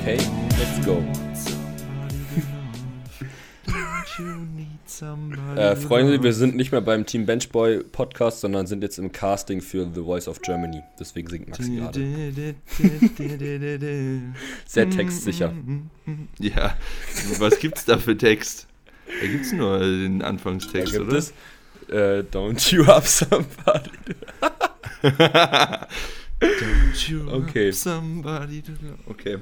Okay, let's go. Äh, Freunde, wir sind nicht mehr beim Team Benchboy Podcast, sondern sind jetzt im Casting für The Voice of Germany. Deswegen singt Max gerade. Sehr textsicher. Ja, was gibt's da für Text? Da gibt's nur den Da Anfangstext, gibt oder? es äh, Don't You Up Somebody. Okay. Somebody to- Okay.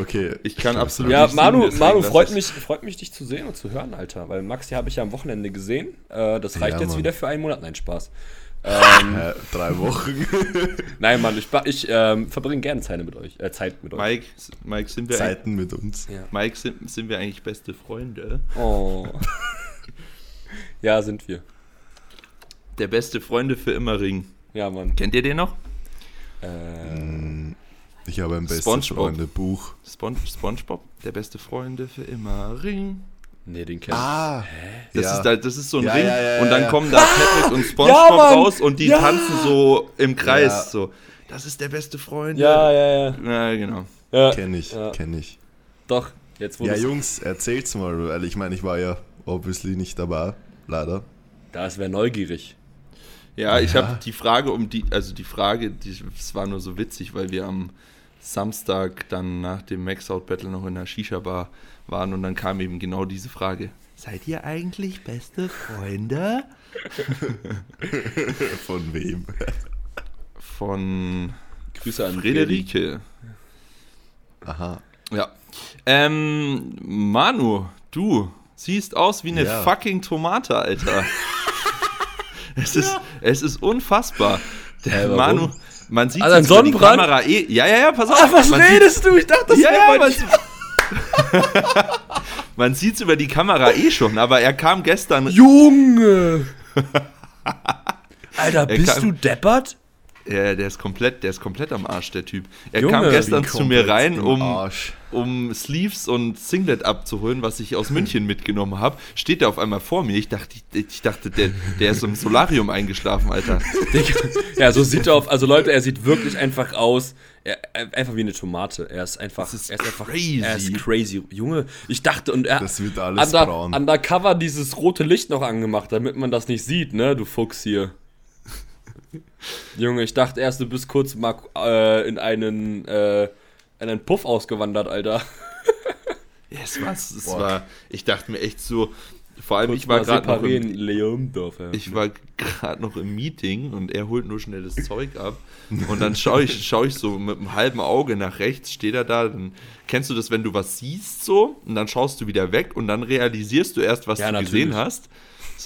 Okay. Ich kann absolut Ja, Manu, deswegen Manu freut ich- mich, freut mich, dich zu sehen und zu hören, Alter. Weil Max, die habe ich ja am Wochenende gesehen. Äh, das reicht Ja, jetzt Mann. wieder für einen Monat. Nein, Spaß. Ähm, Äh, drei Wochen. nein, Mann, ich, ich ähm, verbringe gerne Zeit mit euch. Äh, Zeit mit euch. Mike, Mike, sind wir, Zeiten mit uns. Ja. Mike sind, sind wir eigentlich beste Freunde? Oh. ja, sind wir. Der beste Freunde für immer Ring. Ja, Mann. Kennt ihr den noch? Äh, Ich habe ein bestes SpongeBob. Freunde Buch. Spon SpongeBob, der beste Freunde für immer Ring. nee, den kenn ich. Ah, Das, ja. ist, da, das ist so ein Ja, Ring ja, ja, und dann ja. kommen da Patrick und SpongeBob raus und die Ja. tanzen so im Kreis. Ja. So, das ist der beste Freund. Ja, ja, ja. Ja, genau. ja kenn ich, Ja. kenn ich. Doch, jetzt wo Ja, Jungs, erzählt's mal, weil ich meine, ich war ja obviously nicht dabei, leider. Das wäre neugierig. Ja, ich habe die Frage um die, also die Frage, die, es war nur so witzig, weil wir am Samstag dann nach dem Max Out Battle noch in der Shisha-Bar waren und dann kam eben genau diese Frage. Seid ihr eigentlich beste Freunde? Von wem? Von Grüße an Frederike. Aha. Ja. Ähm, Manu, du siehst aus wie eine Ja. fucking Tomate, Alter. es, ist, es ist unfassbar. Der warum? Manu, man sieht Also ein jetzt über die Sonnenbrand? Kamera eh. Ja, ja, ja, pass auf. Ach, was man redest du? Ich dachte, das ja, wär ja, man, man sieht es über die Kamera eh schon, aber er kam gestern. Junge! Alter, Er bist kann- du deppert? Ja, der ist komplett, der ist komplett am Arsch, der Typ. Er Junge, kam gestern zu mir rein, um, um Sleeves und Singlet abzuholen, was ich aus München mitgenommen habe. Steht er auf einmal vor mir. Ich dachte, ich, ich dachte, der, der ist im Solarium eingeschlafen, Alter. Ja, so sieht er auf. Also Leute, er sieht wirklich einfach aus. Er, einfach wie eine Tomate. Er ist einfach. Das ist er ist einfach crazy. Er ist crazy. Junge, ich dachte und er. Das wird alles under, braun. Undercover dieses rote Licht noch angemacht, damit man das nicht sieht, ne, du Fuchs hier. Junge, ich dachte erst, du bist kurz mal äh, in einen, äh, in einen Puff ausgewandert, Alter. Ja, es war, es Boah. war, ich dachte mir echt so, vor allem Kurz ich war gerade noch im, ja. ich war gerade noch im Meeting und er holt nur schnell das Zeug ab und dann schaue ich, schau ich so mit einem halben Auge nach rechts, steht er da, dann kennst du das, wenn du was siehst so und dann schaust du wieder weg und dann realisierst du erst, was Ja, du natürlich. gesehen hast.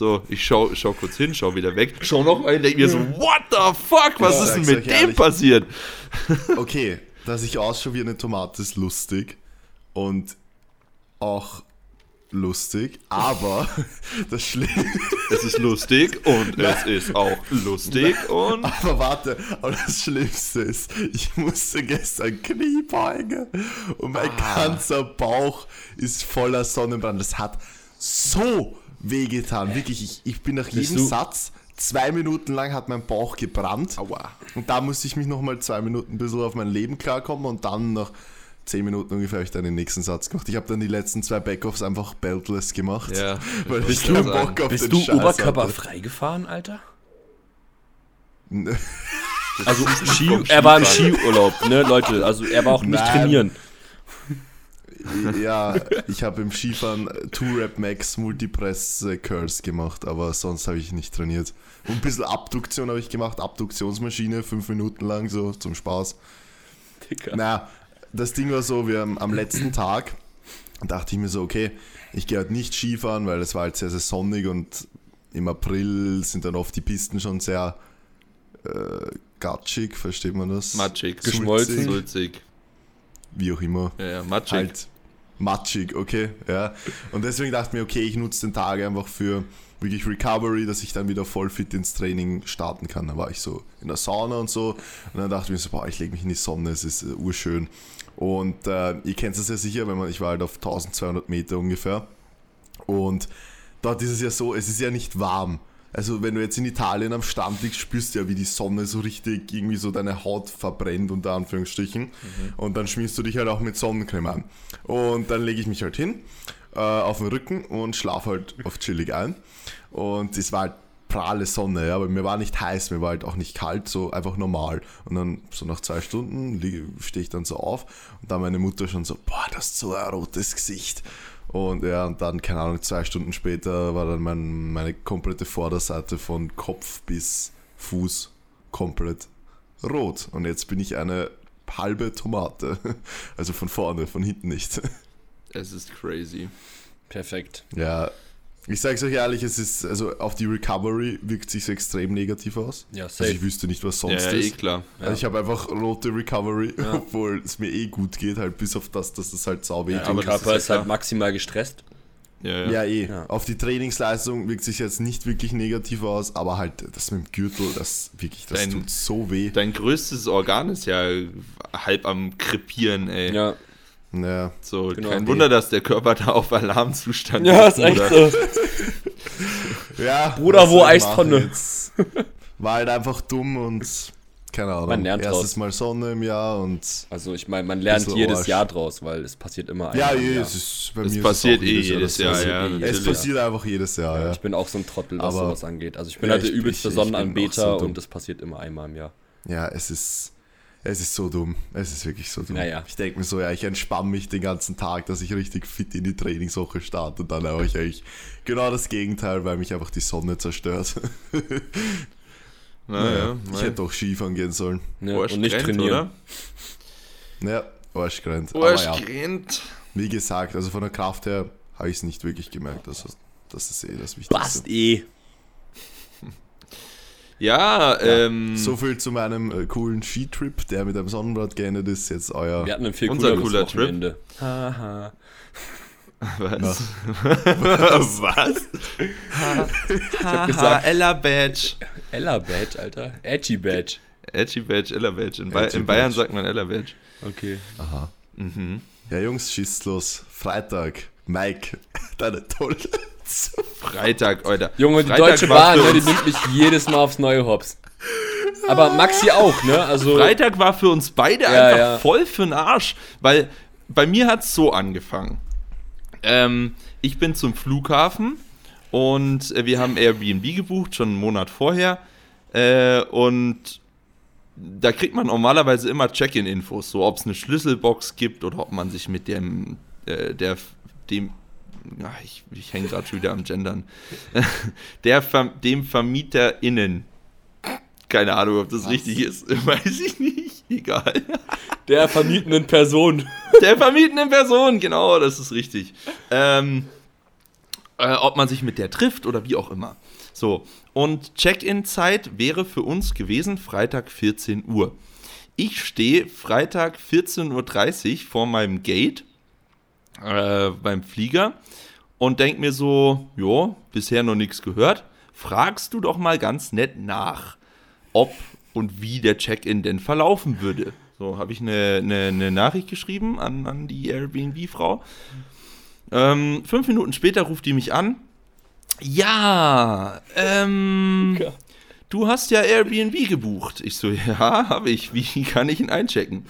So, ich schau, schau kurz hin, schau wieder weg, schau noch mal hin, denke mir so, what the fuck, was Ja, ist denn mit dem ehrlich. passiert? Okay, dass ich ausschaue wie eine Tomate ist lustig und auch lustig, aber das Schlimme. Es ist lustig und es ist auch lustig und Aber warte, aber das Schlimmste ist, ich musste gestern Knie beugen und mein Ah. ganzer Bauch ist voller Sonnenbrand. Das hat so wehgetan. Wirklich, ich, ich bin nach jedem du- Satz, zwei Minuten lang hat mein Bauch gebrannt. Aua. Und da musste ich mich nochmal zwei Minuten ein bisschen auf mein Leben klarkommen und dann nach zehn Minuten ungefähr habe ich dann den nächsten Satz gemacht. Ich habe dann die letzten zwei Backoffs einfach beltless gemacht. Ja, weil ich keinen Bock auf Bist den du Scheiß oberkörperfrei gefahren, Alter? hatte. Also Ski, er war im. Skiurlaub, ne, Leute. Also er war auch nicht Nein. trainieren. Ja, ich habe im Skifahren 2-Rap Max Multipress äh, Curls gemacht, aber sonst habe ich nicht trainiert. Und ein bisschen Abduktion habe ich gemacht, Abduktionsmaschine, fünf Minuten lang so zum Spaß. Dicker. Na, das Ding war so, wir haben am letzten Tag dachte ich mir so, okay, ich gehe halt nicht Skifahren, weil es war halt sehr, sehr sonnig und im April sind dann oft die Pisten schon sehr äh, gatschig, versteht man das? matschig, Geschmolzen. sulzig. Wie auch immer. Ja, ja, matschig. halt matschig, okay, ja. Und deswegen dachte ich mir, okay, ich nutze den Tag einfach für wirklich Recovery, dass ich dann wieder voll fit ins Training starten kann. Da war ich so in der Sauna und so und dann dachte ich mir so, boah, ich lege mich in die Sonne, es ist äh, urschön. Und äh, ihr kennt es ja sicher, wenn man, ich war halt auf 1200 Meter ungefähr und dort ist es ja so, es ist ja nicht warm. Also wenn du jetzt in Italien am Strand liegst, spürst du ja, wie die Sonne so richtig irgendwie so deine Haut verbrennt, unter Anführungsstrichen. Mhm. Und dann schmierst du dich halt auch mit Sonnencreme an. Und dann lege ich mich halt hin, äh, auf den Rücken und schlafe halt auf chillig ein. Und es war halt pralle Sonne, ja, aber mir war nicht heiß, mir war halt auch nicht kalt, so einfach normal. Und dann so nach zwei Stunden stehe ich dann so auf und dann meine Mutter schon so, boah, das ist so ein rotes Gesicht. Und ja, und dann, keine Ahnung, zwei Stunden später war dann mein, meine komplette Vorderseite von Kopf bis Fuß komplett rot. Und jetzt bin ich eine halbe Tomate. Also von vorne, von hinten nicht. Es ist crazy. Perfekt. Ja, ich sage es euch ehrlich, es ist, also auf die Recovery wirkt sich extrem negativ aus. Ja, safe. Also ich wüsste nicht, was sonst ja, ja, ist. Eh klar. Also ich habe einfach rote Recovery, ja. obwohl es mir eh gut geht, halt bis auf das, dass das halt sau weh ja, aber Körper ist, ist halt maximal gestresst. Ja, ja. ja eh. Ja. Auf die Trainingsleistung wirkt sich jetzt nicht wirklich negativ aus, aber halt das mit dem Gürtel, das wirklich, das dein, tut so weh. Dein größtes Organ ist ja halb am Krepieren, ey. Ja. Ja. So, genau, kein Wunder, dass der Körper da auf Alarmzustand ja, ist. Ja, ist echt so. ja. Bruder, wo Eistonne? War halt einfach dumm und keine Ahnung. Man lernt Erstes draus. Mal Sonne im Jahr und. Also ich meine, man lernt jedes Arsch. Jahr draus, weil es passiert immer Ja, je, es ist bei es mir passiert eh jedes Jahr. Jahr ja, eh es passiert einfach jedes Jahr. Ja, Ich bin auch so ein Trottel, was Aber sowas angeht. Also ich bin halt der übelste Sonnenanbeter so und das passiert immer einmal im Jahr. Ja, es ist es ist so dumm. Es ist wirklich so dumm. Naja. Ich denke mir so, ja, ich entspanne mich den ganzen Tag, dass ich richtig fit in die Trainingswoche starte und dann habe ich eigentlich genau das Gegenteil, weil mich einfach die Sonne zerstört. Naja, naja, ich hätte doch Skifahren gehen sollen. Ja, und nicht trainieren. Oder? Ja, Arschgrenz. Arschgrenz. Ja, wie gesagt, also von der Kraft her habe ich es nicht wirklich gemerkt. Also, das ist eh das Wichtigste. Passt eh. Ja, ähm. So viel zu meinem äh, coolen Skitrip, der mit einem Sonnenbrand geendet ist. Jetzt euer. Wir hatten ein viel unser cooler Trip. Haha. Was? Was? ich hab gesagt, Ella Badge. Ella Badge, Alter. Edgy Badge. Edgy Badge, Ella Badge. In, ba in Bayern sagt man Ella Badge. Okay. Aha. Mhm. Ja, Jungs, schießt los. Freitag. Mike, deine tolle. Freitag, Alter. Junge, die Deutsche Bahn, ne, die nimmt mich jedes Mal aufs neue Hops. Aber Maxi auch, ne? Also Freitag war für uns beide Ja, einfach ja. voll für den Arsch, weil bei mir hat es so angefangen. Ähm, ich bin zum Flughafen und äh, wir haben Airbnb gebucht, schon einen Monat vorher. Äh, und da kriegt man normalerweise immer Check-in-Infos, so ob es eine Schlüsselbox gibt oder ob man sich mit dem, äh, der, dem, ach, ich, ich hänge gerade schon wieder am Gendern, der, dem VermieterInnen, keine Ahnung, ob das richtig ist, weiß ich nicht, egal. der vermietenden Person. Der vermietenden Person, genau, das ist richtig. Ähm, äh, ob man sich mit der trifft oder wie auch immer. So, und Check-in-Zeit wäre für uns gewesen Freitag 14 Uhr. Ich stehe Freitag 14.30 Uhr vor meinem Gate äh, beim Flieger und denke mir so, jo, bisher noch nichts gehört. Fragst du doch mal ganz nett nach, ob und wie der Check-in denn verlaufen würde. So habe ich eine, eine, eine Nachricht geschrieben an, an die Airbnb-Frau. Ähm, fünf Minuten später ruft die mich an. Ja, ähm, Ja. du hast ja Airbnb gebucht. Ich so, ja, habe ich. Wie kann ich ihn einchecken?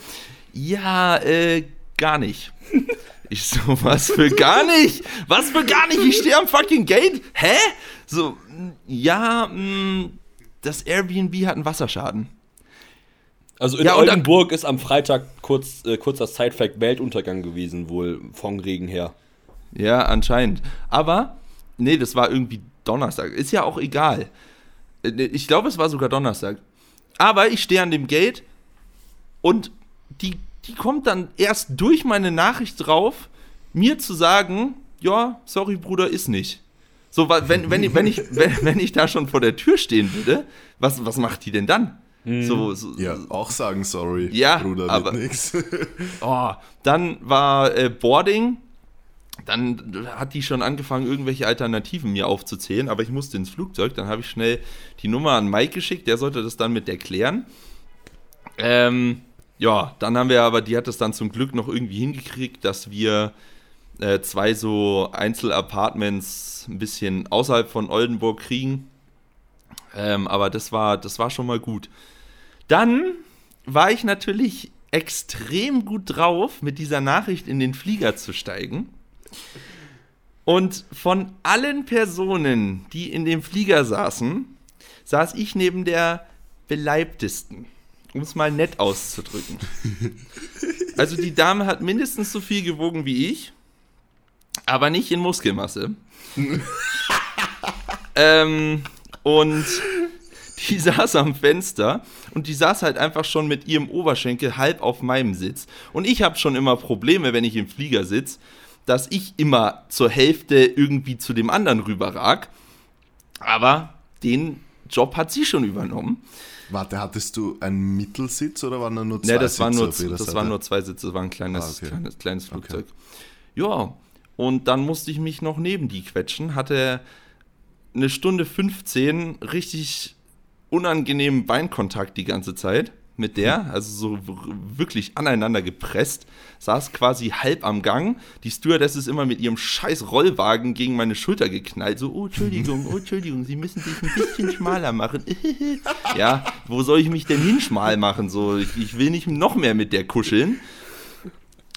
Ja, äh, gar nicht. Ich so, was für gar nicht? Was für gar nicht? Ich stehe am fucking Gate. Hä? So, ja, mh, das Airbnb hat einen Wasserschaden. Also in Ja, Oldenburg ist am Freitag kurz, äh, kurzer Zeitfact Weltuntergang gewesen, wohl vom Regen her. Ja, anscheinend. Aber, nee, das war irgendwie Donnerstag. Ist ja auch egal. Äh, Ich glaube, es war sogar Donnerstag. Aber ich stehe an dem Gate und die, die kommt dann erst durch meine Nachricht drauf, mir zu sagen, ja, sorry, Bruder, ist nicht. So, wenn, wenn, ich, wenn, ich, wenn, wenn ich da schon vor der Tür stehen würde, was, was macht die denn dann? So, so, Ja, auch sagen sorry, Ja, Bruder, aber- nix. Oh, dann war äh, Boarding. Dann hat die schon angefangen, irgendwelche Alternativen mir aufzuzählen, aber ich musste ins Flugzeug. Dann habe ich schnell die Nummer an Mike geschickt, der sollte das dann mit der klären. Ähm, ja, dann haben wir aber, die hat es dann zum Glück noch irgendwie hingekriegt, dass wir äh, zwei so Einzelapartments ein bisschen außerhalb von Oldenburg kriegen. Ähm, aber das war, das war schon mal gut. Dann war ich natürlich extrem gut drauf, mit dieser Nachricht in den Flieger zu steigen. Und von allen Personen, die in dem Flieger saßen, saß ich neben der beleibtesten, um es mal nett auszudrücken. Also die Dame hat mindestens so viel gewogen wie ich, aber nicht in Muskelmasse. ähm, und die saß am Fenster und die saß halt einfach schon mit ihrem Oberschenkel halb auf meinem Sitz. Und ich habe schon immer Probleme, wenn ich im Flieger sitze, dass ich immer zur Hälfte irgendwie zu dem anderen rüberrag. Aber den Job hat sie schon übernommen. Warte, hattest du einen Mittelsitz oder waren da nur zwei Ne, das, waren Sitze nur, auf jeder das Seite? waren nur zwei Sitze, das war ein kleines, Ah, okay. kleines, kleines Flugzeug. Ja, und dann musste ich mich noch neben die quetschen, hatte eine Stunde 15 richtig unangenehmen Beinkontakt die ganze Zeit mit der, also so wirklich aneinander gepresst, saß quasi halb am Gang. Die Stewardess ist immer mit ihrem scheiß Rollwagen gegen meine Schulter geknallt. So, oh, Entschuldigung, oh, Entschuldigung, Sie müssen sich ein bisschen schmaler machen. ja, wo soll ich mich denn hinschmal machen? So, ich, ich will nicht noch mehr mit der kuscheln.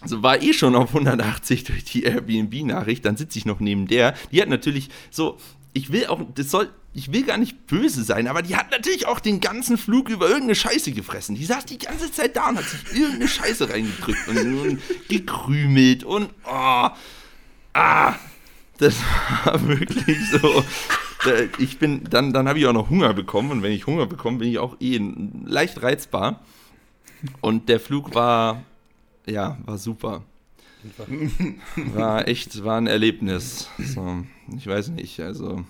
So war eh schon auf 180 durch die Airbnb-Nachricht, dann sitze ich noch neben der. Die hat natürlich so, ich will auch, das soll, ich will gar nicht böse sein, aber die hat natürlich auch den ganzen Flug über irgendeine Scheiße gefressen. Die saß die ganze Zeit da und hat sich irgendeine Scheiße reingedrückt und, und gekrümelt und oh, ah, das war wirklich so. Ich bin, dann, dann habe ich auch noch Hunger bekommen und wenn ich Hunger bekomme, bin ich auch eh leicht reizbar. Und der Flug war, ja, war super. War echt, war ein Erlebnis. So, ich weiß nicht, also.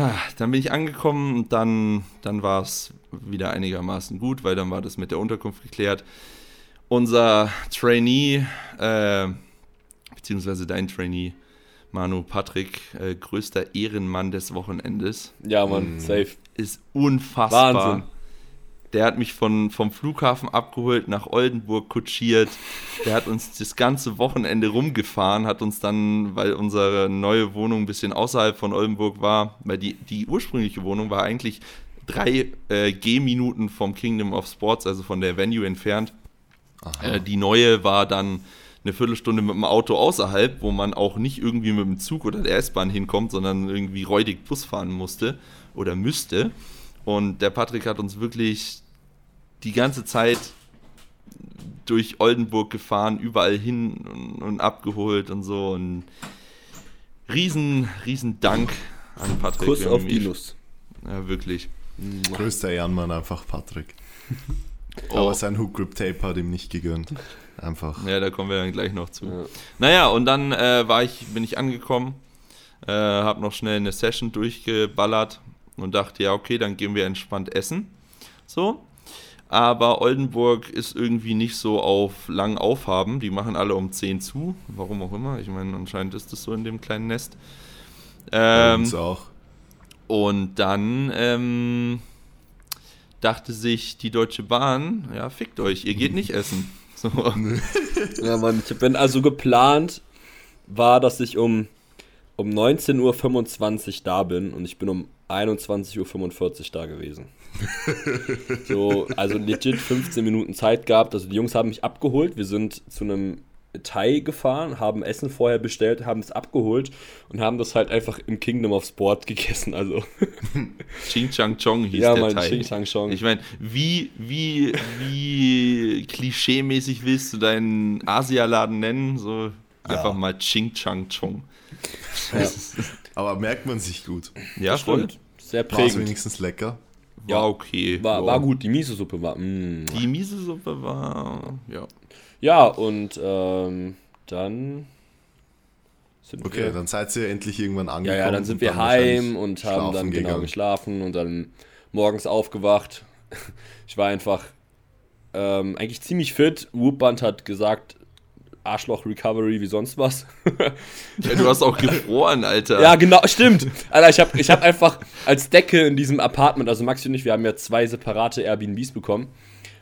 Ah, dann bin ich angekommen und dann, dann war es wieder einigermaßen gut, weil dann war das mit der Unterkunft geklärt. Unser Trainee, äh, beziehungsweise dein Trainee, Manu Patrick, äh, größter Ehrenmann des Wochenendes, Ja, Mann, safe. ist unfassbar. Wahnsinn. Der hat mich von, vom Flughafen abgeholt, nach Oldenburg kutschiert. Der hat uns das ganze Wochenende rumgefahren, hat uns dann, weil unsere neue Wohnung ein bisschen außerhalb von Oldenburg war, weil die, die ursprüngliche Wohnung war eigentlich drei äh, Gehminuten vom Kingdom of Sports, also von der Venue entfernt. Äh, die neue war dann eine Viertelstunde mit dem Auto außerhalb, wo man auch nicht irgendwie mit dem Zug oder der S-Bahn hinkommt, sondern irgendwie räudig Bus fahren musste oder müsste. Und der Patrick hat uns wirklich die ganze Zeit durch Oldenburg gefahren, überall hin und, und abgeholt und so. Und riesen, riesen Dank an Patrick. Kuss auf die Nuss. Ja, wirklich. Größter Ehrenmann einfach Patrick. Oh. Aber sein Hook Grip Tape hat ihm nicht gegönnt. Einfach. Ja, da kommen wir dann gleich noch zu. Ja. Naja, und dann äh, war ich, bin ich angekommen, äh, habe noch schnell eine Session durchgeballert und dachte, ja, okay, dann gehen wir entspannt essen. So. Aber Oldenburg ist irgendwie nicht so auf lang aufhaben. Die machen alle um 10 zu. Warum auch immer. Ich meine, anscheinend ist das so in dem kleinen Nest. Ähm, uns auch. und dann ähm, dachte sich die Deutsche Bahn, ja, fickt euch, ihr geht nicht essen. So. Ja, Mann, ich bin also geplant, war, dass ich um, um 19.25 Uhr da bin und ich bin um 21.45 Uhr da gewesen. so, also legit 15 Minuten Zeit gehabt. Also die Jungs haben mich abgeholt. Wir sind zu einem Thai gefahren, haben Essen vorher bestellt, haben es abgeholt und haben das halt einfach im Kingdom of Sport gegessen. Also, Ching Chang Chong hieß ja, der mein Teil. Ching Chang Chong. Ich meine, wie, wie, wie klischee-mäßig willst du deinen Asialaden nennen? So einfach mal Ching Chang Chong. Ja. Aber merkt man sich gut. Ja, voll. Stimmt. Sehr War es prägend. wenigstens lecker? War okay. War, Ja. war gut, die Miso-Suppe war. Mm. Die Miso-Suppe war, ja. Ja, und ähm, dann sind Okay, wir. dann seid ihr endlich irgendwann ja, angekommen. ja, dann sind wir wahrscheinlich heim und haben dann genau gegangen. geschlafen und dann morgens aufgewacht. Ich war einfach ähm, eigentlich ziemlich fit. Whoopband hat gesagt, Arschloch Recovery wie sonst was. ja. Du hast auch gefroren, Alter. ja, genau, stimmt. Alter, ich habe ich hab einfach als Decke in diesem Apartment, also Maxi und ich, wir haben ja zwei separate Airbnbs bekommen.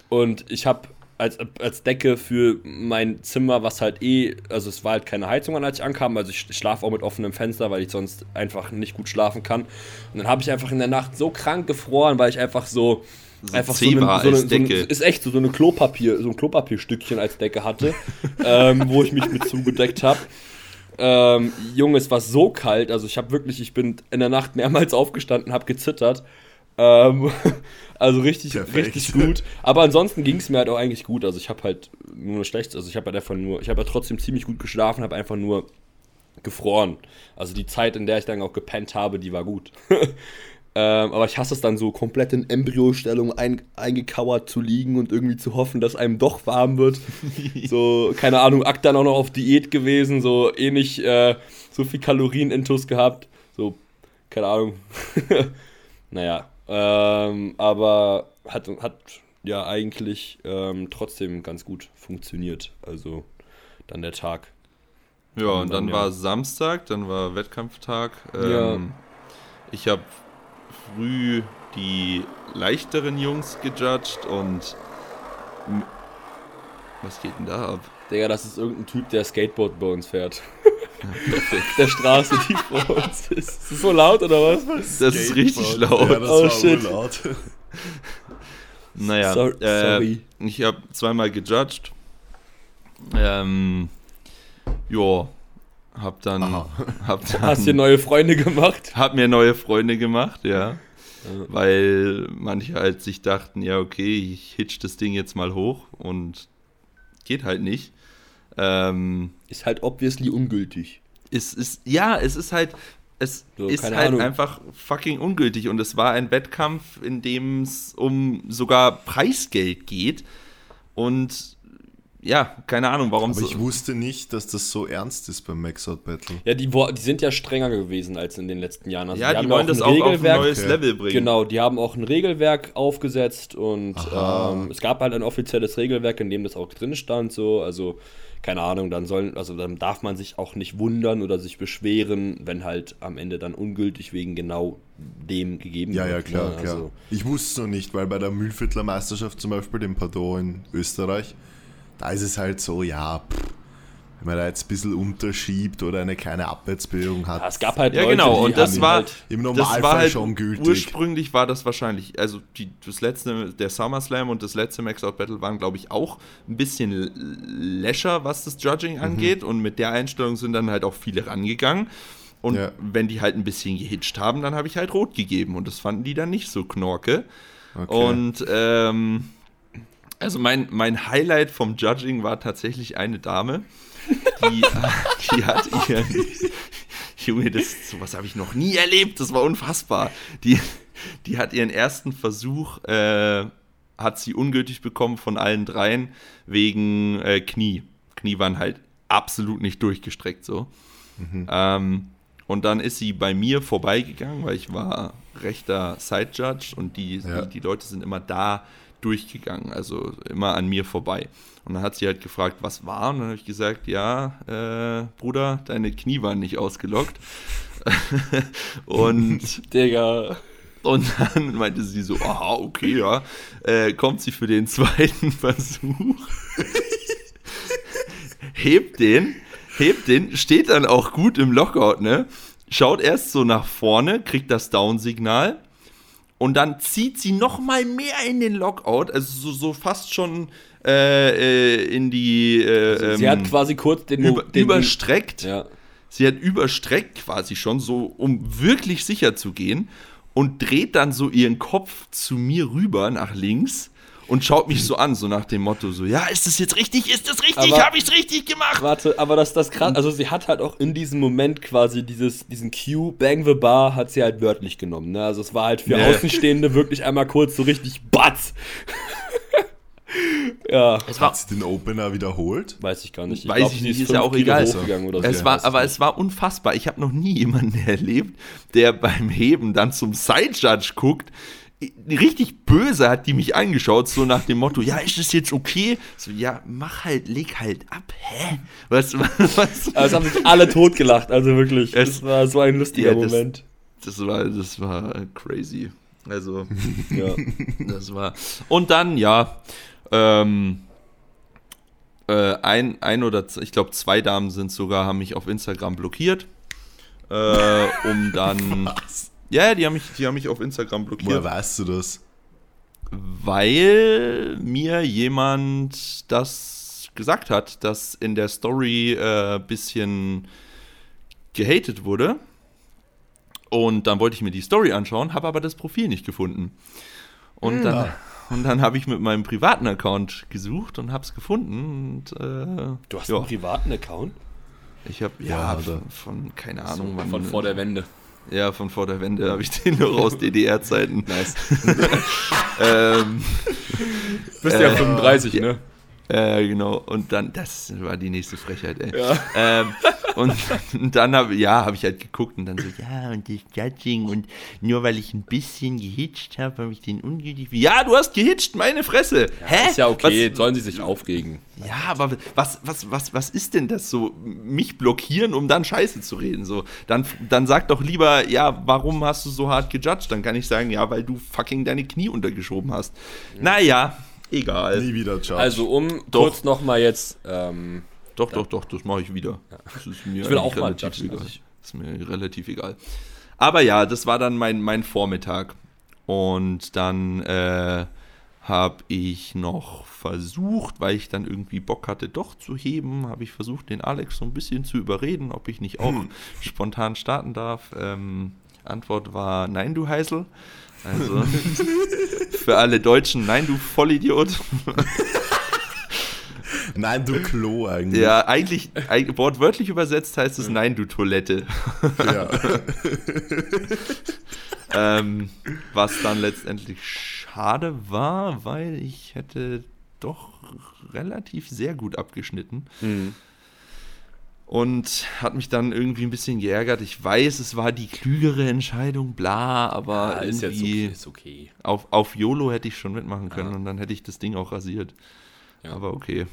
Und ich habe als, als Decke für mein Zimmer, was halt eh, also es war halt keine Heizung an, als ich ankam, also ich schlafe auch mit offenem Fenster, weil ich sonst einfach nicht gut schlafen kann. Und dann habe ich einfach in der Nacht so krank gefroren, weil ich einfach so, So einfach so eine, so, eine, so eine, ist echt so, so eine Klopapier, so ein Klopapierstückchen als Decke hatte, ähm, wo ich mich mit zugedeckt habe. Ähm, Junge, es war so kalt, also ich habe wirklich, ich bin in der Nacht mehrmals aufgestanden, habe gezittert. Ähm, also richtig, Perfekt. richtig gut. Aber ansonsten ging es mir halt auch eigentlich gut. Also ich habe halt nur schlecht, also ich habe halt einfach nur, ich habe ja trotzdem ziemlich gut geschlafen, habe einfach nur gefroren. Also die Zeit, in der ich dann auch gepennt habe, die war gut. ähm, aber ich hasse es dann so komplett in Embryostellung ein, eingekauert zu liegen und irgendwie zu hoffen, dass einem doch warm wird. so, keine Ahnung, Akt dann auch noch auf Diät gewesen, so ähnlich, äh, so viel Kalorien-Intus gehabt. So, keine Ahnung. naja, ähm, aber hat, hat ja eigentlich ähm, trotzdem ganz gut funktioniert. Also dann der Tag. Ja, und dann Dann, ja. war Samstag, dann war Wettkampftag. Ja. Ähm, Ich habe früh die leichteren Jungs gejudged und. Was geht denn da ab? Digga, das ist irgendein Typ, der Skateboard bei uns fährt. der Straße, die vor uns ist. Ist das so laut oder was? Das ist richtig Skateboard. laut. Ja, das Oh, war shit. urlaut. Naja, Sorry- äh, sorry. ich habe zweimal gejudged. Ähm, ja, hab dann, Aha. hab Hast dir dann neue Freunde gemacht? hab mir neue Freunde gemacht, ja. Weil manche halt sich dachten, ja, okay, ich hitch das Ding jetzt mal hoch und geht halt nicht. Ähm, Ist halt obviously ungültig. es ist, ja, es ist halt, es So, ist halt Ahnung. einfach fucking ungültig und es war ein Wettkampf, in dem es um sogar Preisgeld geht und ja, keine Ahnung, warum Aber so. ich wusste nicht, dass das so ernst ist beim Max Out Battle. Ja, die, die sind ja strenger gewesen als in den letzten Jahren. Also ja, die, haben wollen das auch auf ein neues Okay. Level bringen. Genau, die haben auch ein Regelwerk aufgesetzt und ähm, es gab halt ein offizielles Regelwerk, in dem das auch drin stand, so, also keine Ahnung, dann sollen, also dann darf man sich auch nicht wundern oder sich beschweren, wenn halt am Ende dann ungültig wegen genau dem gegeben Ja, wird. ja, klar, ne? klar. Also, Ich wusste es noch nicht, weil bei der Mühlviertler Meisterschaft zum Beispiel, dem Pardon in Österreich, da ist es halt so, ja, pff, wenn man da jetzt ein bisschen unterschiebt oder eine kleine Abwärtsbewegung hat. ja, es gab halt Ja, Leute, genau, die und das haben war, halt, im das Normalfall war halt schon gültig. Ursprünglich war das wahrscheinlich, also die, das letzte, der SummerSlam und das letzte Max Out Battle waren, glaube ich, auch ein bisschen läscher, was das Mhm. Judging angeht. Und mit der Einstellung sind dann halt auch viele rangegangen. Und Ja. wenn die halt ein bisschen gehitcht haben, dann habe ich halt rot gegeben. Und das fanden die dann nicht so knorke. Okay. Und ähm, also mein, mein Highlight vom Judging war tatsächlich eine Dame, die, die hat ihren Junge, das sowas habe ich noch nie erlebt, das war unfassbar. Die, die hat ihren ersten Versuch, äh, hat sie ungültig bekommen von allen dreien wegen äh, Knie. Knie waren halt absolut nicht durchgestreckt so. Ähm, und dann ist sie bei mir vorbeigegangen, weil ich war rechter Side Judge und die, Ja. die, die Leute sind immer da durchgegangen, also immer an mir vorbei. Und dann hat sie halt gefragt, was war? Und dann habe ich gesagt, ja, äh, Bruder, deine Knie waren nicht ausgelockt. und, Digga, und dann meinte sie so, aha, okay, ja. Äh, kommt sie für den zweiten Versuch, hebt den, hebt den, steht dann auch gut im Lockout, ne? Schaut erst so nach vorne, kriegt das Down-Signal und dann zieht sie noch mal mehr in den Lockout, also so, so fast schon äh, äh, in die äh, sie ähm, hat quasi kurz den, über, den überstreckt. Ja. Sie hat überstreckt quasi schon, so um wirklich sicher zu gehen und dreht dann so ihren Kopf zu mir rüber nach links und schaut mich so an, so nach dem Motto, so, ja, ist das jetzt richtig? Ist das richtig? Aber- Habe ich's richtig gemacht? Warte, aber das, das krass, also sie hat halt auch in diesem Moment quasi dieses, diesen Cue, Bang the Bar, hat sie halt wörtlich genommen, ne? Also es war halt für Nee. Außenstehende wirklich einmal kurz so richtig Batz. ja, Es war, Hat sie den Opener wiederholt? weiß ich gar nicht. Weiß glaub, ich nicht, ist ja auch Kilo egal. so. es war, aber ich es war unfassbar. Ich habe noch nie jemanden erlebt, der beim Heben dann zum Side-Judge guckt. Richtig böse hat die mich angeschaut, so nach dem Motto, ja, ist das jetzt okay? So, ja, mach halt, leg halt ab, hä? Was, was, was? Aber es haben sich alle totgelacht, also wirklich. Es- Es war so ein lustiger Ja, das- Moment. Das war, das war crazy. Also, Ja. das war. Und dann, ja, ähm, Äh, ein, ein oder ich glaube zwei Damen sind sogar, haben mich auf Instagram blockiert. Äh, um dann. Ja, die haben mich, die haben mich auf Instagram Woher blockiert. weißt du das? Weil mir jemand das gesagt hat, dass in der Story äh, bisschen gehatet wurde. Und dann wollte ich mir die Story anschauen, habe aber das Profil nicht gefunden. Und dann, und dann habe ich mit meinem privaten Account gesucht und habe es gefunden. Und, äh, Du hast ja, einen privaten Account? ich habe ja, Ja, von, von keine Ahnung, wann- Von vor der Wende. Ja von vor der Wende habe ich den noch aus DDR-Zeiten. Nice. ähm, Bist ja Äh, 35, ne? Äh, genau. Und dann, das war die nächste Frechheit, ey. Ja. Ähm, und dann habe ja, habe ich halt geguckt und dann so, ja, und das Judging und nur weil ich ein bisschen gehitcht habe, habe ich den ungültig. Ja, du hast gehitcht, meine Fresse. Hä? Ist ja okay, Was, sollen sie sich aufregen. ja, aber was, was, was, was ist denn das so? Mich blockieren, um dann Scheiße zu reden. So, dann, dann sag doch lieber, ja, warum hast du so hart gejudged? Dann kann ich sagen, ja, weil du fucking deine Knie untergeschoben hast. Naja, egal. Nie wieder Judge. Also, um Doch. kurz nochmal jetzt. Ähm, Doch, doch, doch, das mache ich wieder. Das ist mir Ich will auch mal judgen, egal. also ist mir relativ egal. Aber ja, das war dann mein, mein Vormittag. Und dann äh, habe ich noch versucht, weil ich dann irgendwie Bock hatte, doch zu heben, habe ich versucht, den Alex so ein bisschen zu überreden, ob ich nicht auch spontan starten darf. Ähm, Antwort war nein, du Heißel. Also für alle Deutschen, nein, du Vollidiot. Nein, du Klo eigentlich. Ja, eigentlich, eig- wortwörtlich übersetzt heißt es Nein, du Toilette. Ja. ähm, was dann letztendlich schade war, weil ich hätte doch relativ sehr gut abgeschnitten. Und hat mich dann irgendwie ein bisschen geärgert. Ich weiß, es war die klügere Entscheidung, bla, aber ah, ist jetzt irgendwie okay. Ist okay. auf, auf YOLO hätte ich schon mitmachen können Ja. und dann hätte ich das Ding auch rasiert. Ja. Aber okay.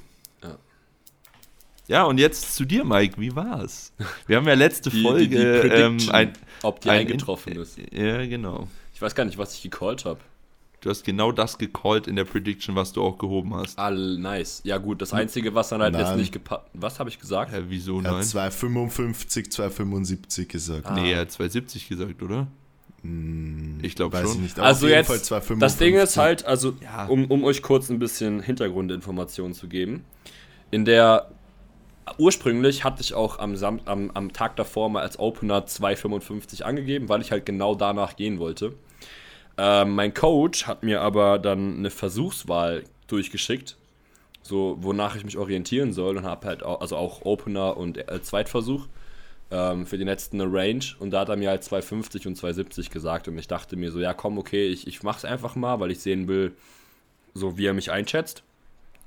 Ja. Ja, und jetzt zu dir, Mike. Wie war's? Wir haben ja letzte Die, Folge die, die Prediction, ähm, ein, ob die ein- eingetroffen ist. Ja, genau. Ich weiß gar nicht, was ich gecallt habe. Du hast genau das gecallt in der Prediction, was du auch gehoben hast. Ah, nice. Ja, gut, das Einzige, was dann halt jetzt Nein. nicht gepasst. Was habe ich gesagt? Hä, wieso Er hat nein? 255, 275 gesagt. Ah. Nee, er hat 270 gesagt, oder? Ich glaube Weiß ich schon. nicht. aber Also auf jeden jetzt, Fall 255. das Ding ist halt, also Ja. um, um euch kurz ein bisschen Hintergrundinformationen zu geben. In der, ursprünglich hatte ich auch am, Sam, am, am Tag davor mal als Opener 2,55 angegeben, weil ich halt genau danach gehen wollte. Ähm, mein Coach hat mir aber dann eine Versuchswahl durchgeschickt, so wonach ich mich orientieren soll und habe halt auch, also auch Opener und äh, Zweitversuch ähm, für den letzten eine Range und da hat er mir halt 250 und 270 gesagt und ich dachte mir so, ja komm, okay, ich, ich mach's einfach mal, weil ich sehen will, so wie er mich einschätzt.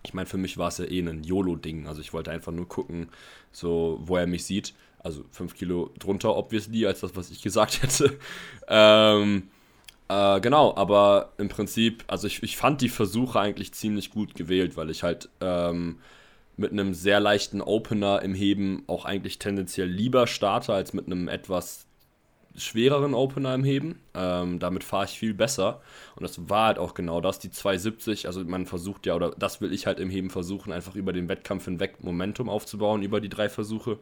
Ich meine, für mich war es ja eh ein YOLO-Ding, also ich wollte einfach nur gucken, so wo er mich sieht. Also 5 Kilo drunter, obviously, als das, was ich gesagt hätte. ähm, äh, genau, aber im Prinzip, also ich, ich fand die Versuche eigentlich ziemlich gut gewählt, weil ich halt ähm, mit einem sehr leichten Opener im Heben auch eigentlich tendenziell lieber starte als mit einem etwas schwereren Opener im Heben. Ähm, damit fahre ich viel besser. Und das war halt auch genau das, die 270. Also man versucht ja, oder das will ich halt im Heben versuchen, einfach über den Wettkampf hinweg Momentum aufzubauen, über die drei Versuche.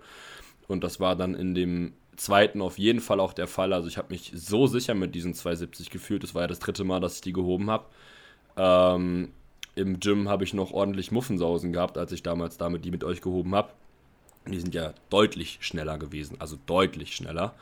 Und das war dann in dem zweiten auf jeden Fall auch der Fall. Also ich habe mich so sicher mit diesen 270 gefühlt. Das war ja das dritte Mal, dass ich die gehoben habe. Ähm, Im Gym habe ich noch ordentlich Muffensausen gehabt, als ich damals damit die mit euch gehoben habe. Die sind ja deutlich schneller gewesen, also deutlich schneller.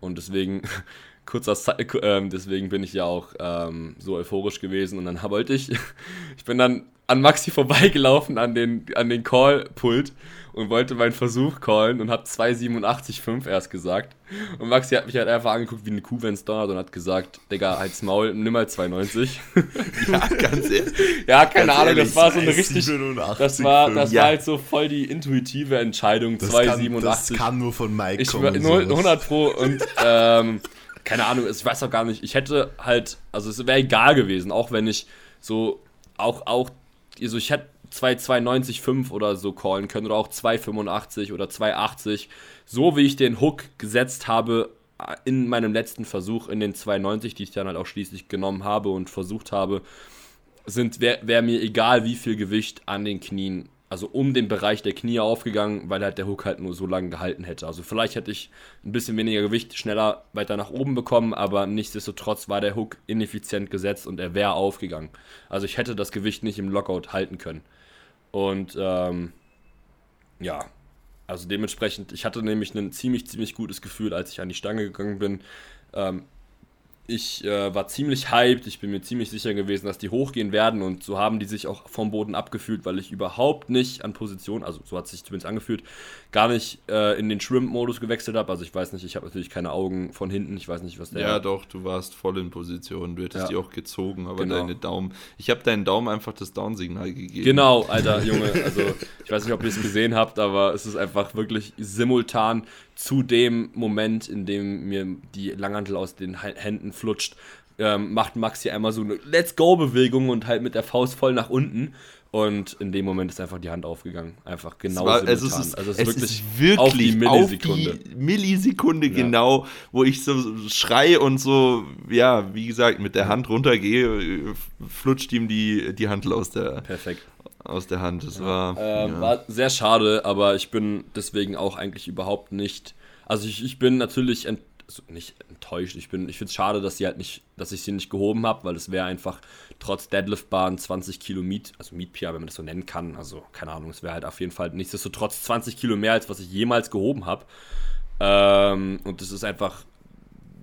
Und deswegen, kurzer Ze- ähm, deswegen bin ich ja auch ähm, so euphorisch gewesen. Und dann wollte ich, ich bin dann an Maxi vorbeigelaufen an den, an den Call-Pult und wollte meinen Versuch callen und habe 2,87,5 erst gesagt. Und Maxi hat mich halt einfach angeguckt wie eine Kuh, wenn es donnert und hat gesagt, Digga, halt's Maul, nimm mal 2,90. Ja, ganz ehrlich. ja, keine Ahnung, ehrlich, das war so eine richtig, 87, das war, das Ja. war halt so voll die intuitive Entscheidung, das, kann, das 2,87. kann nur von Mike Ich kommen. war nur sowas. 100 Pro und ähm, keine Ahnung, ich weiß auch gar nicht. Ich hätte halt, also es wäre egal gewesen, auch wenn ich so, auch, auch, also ich hätte 2,92,5 oder so callen können oder auch 2,85 oder 2,80. So wie ich den Hook gesetzt habe äh, in meinem letzten Versuch in den 2,90, die ich dann halt auch schließlich genommen habe und versucht habe, sind wäre wär mir egal, wie viel Gewicht an den Knien also um den Bereich der Knie aufgegangen, weil halt der Hook halt nur so lange gehalten hätte. Also vielleicht hätte ich ein bisschen weniger Gewicht schneller weiter nach oben bekommen, aber nichtsdestotrotz war der Hook ineffizient gesetzt und er wäre aufgegangen. Also ich hätte das Gewicht nicht im Lockout halten können. Und ähm, ja, also dementsprechend, ich hatte nämlich ein ziemlich, ziemlich gutes Gefühl, als ich an die Stange gegangen bin. Ähm, ich äh, war ziemlich hyped, ich bin mir ziemlich sicher gewesen, dass die hochgehen werden und so haben die sich auch vom Boden abgefühlt, weil ich überhaupt nicht an Position, also so hat es sich zumindest angefühlt, gar nicht äh, in den Shrimp-Modus gewechselt habe. Also ich weiß nicht, ich habe natürlich keine Augen von hinten, ich weiß nicht, was der... Ja doch, du warst voll in Position, du hättest Ja. die auch gezogen, aber Genau. deine Daumen, ich habe deinen Daumen einfach das Down-Signal gegeben. Genau, Alter, Junge. Also, ich weiß nicht, ob ihr es gesehen habt, aber es ist einfach wirklich simultan zu dem Moment, in dem mir die Langhantel aus den Händen flutscht, ähm, macht Max hier einmal so eine Let's Go-Bewegung und halt mit der Faust voll nach unten. Und in dem Moment ist einfach die Hand aufgegangen. Einfach Es genau war, simultan. also es ist, also es ist wirklich auf die Millisekunde. auf die Millisekunde genau, wo ich so schreie und so, ja, wie gesagt, mit der Hand runtergehe, äh, flutscht ihm die, die Handel aus der, Perfekt. aus der Hand. Das war, Ähm, ja. War sehr schade, aber ich bin deswegen auch eigentlich überhaupt nicht. Also ich, ich bin natürlich ent, also nicht enttäuscht. Ich bin, ich finde es schade, dass sie halt nicht, dass ich sie nicht gehoben habe, weil es wäre einfach trotz Deadlift-Bahn 20 Kilo Meat, also PR, wenn man das so nennen kann. Also keine Ahnung, es wäre halt auf jeden Fall nichtsdestotrotz 20 Kilo mehr als was ich jemals gehoben habe. Ähm, und das ist einfach.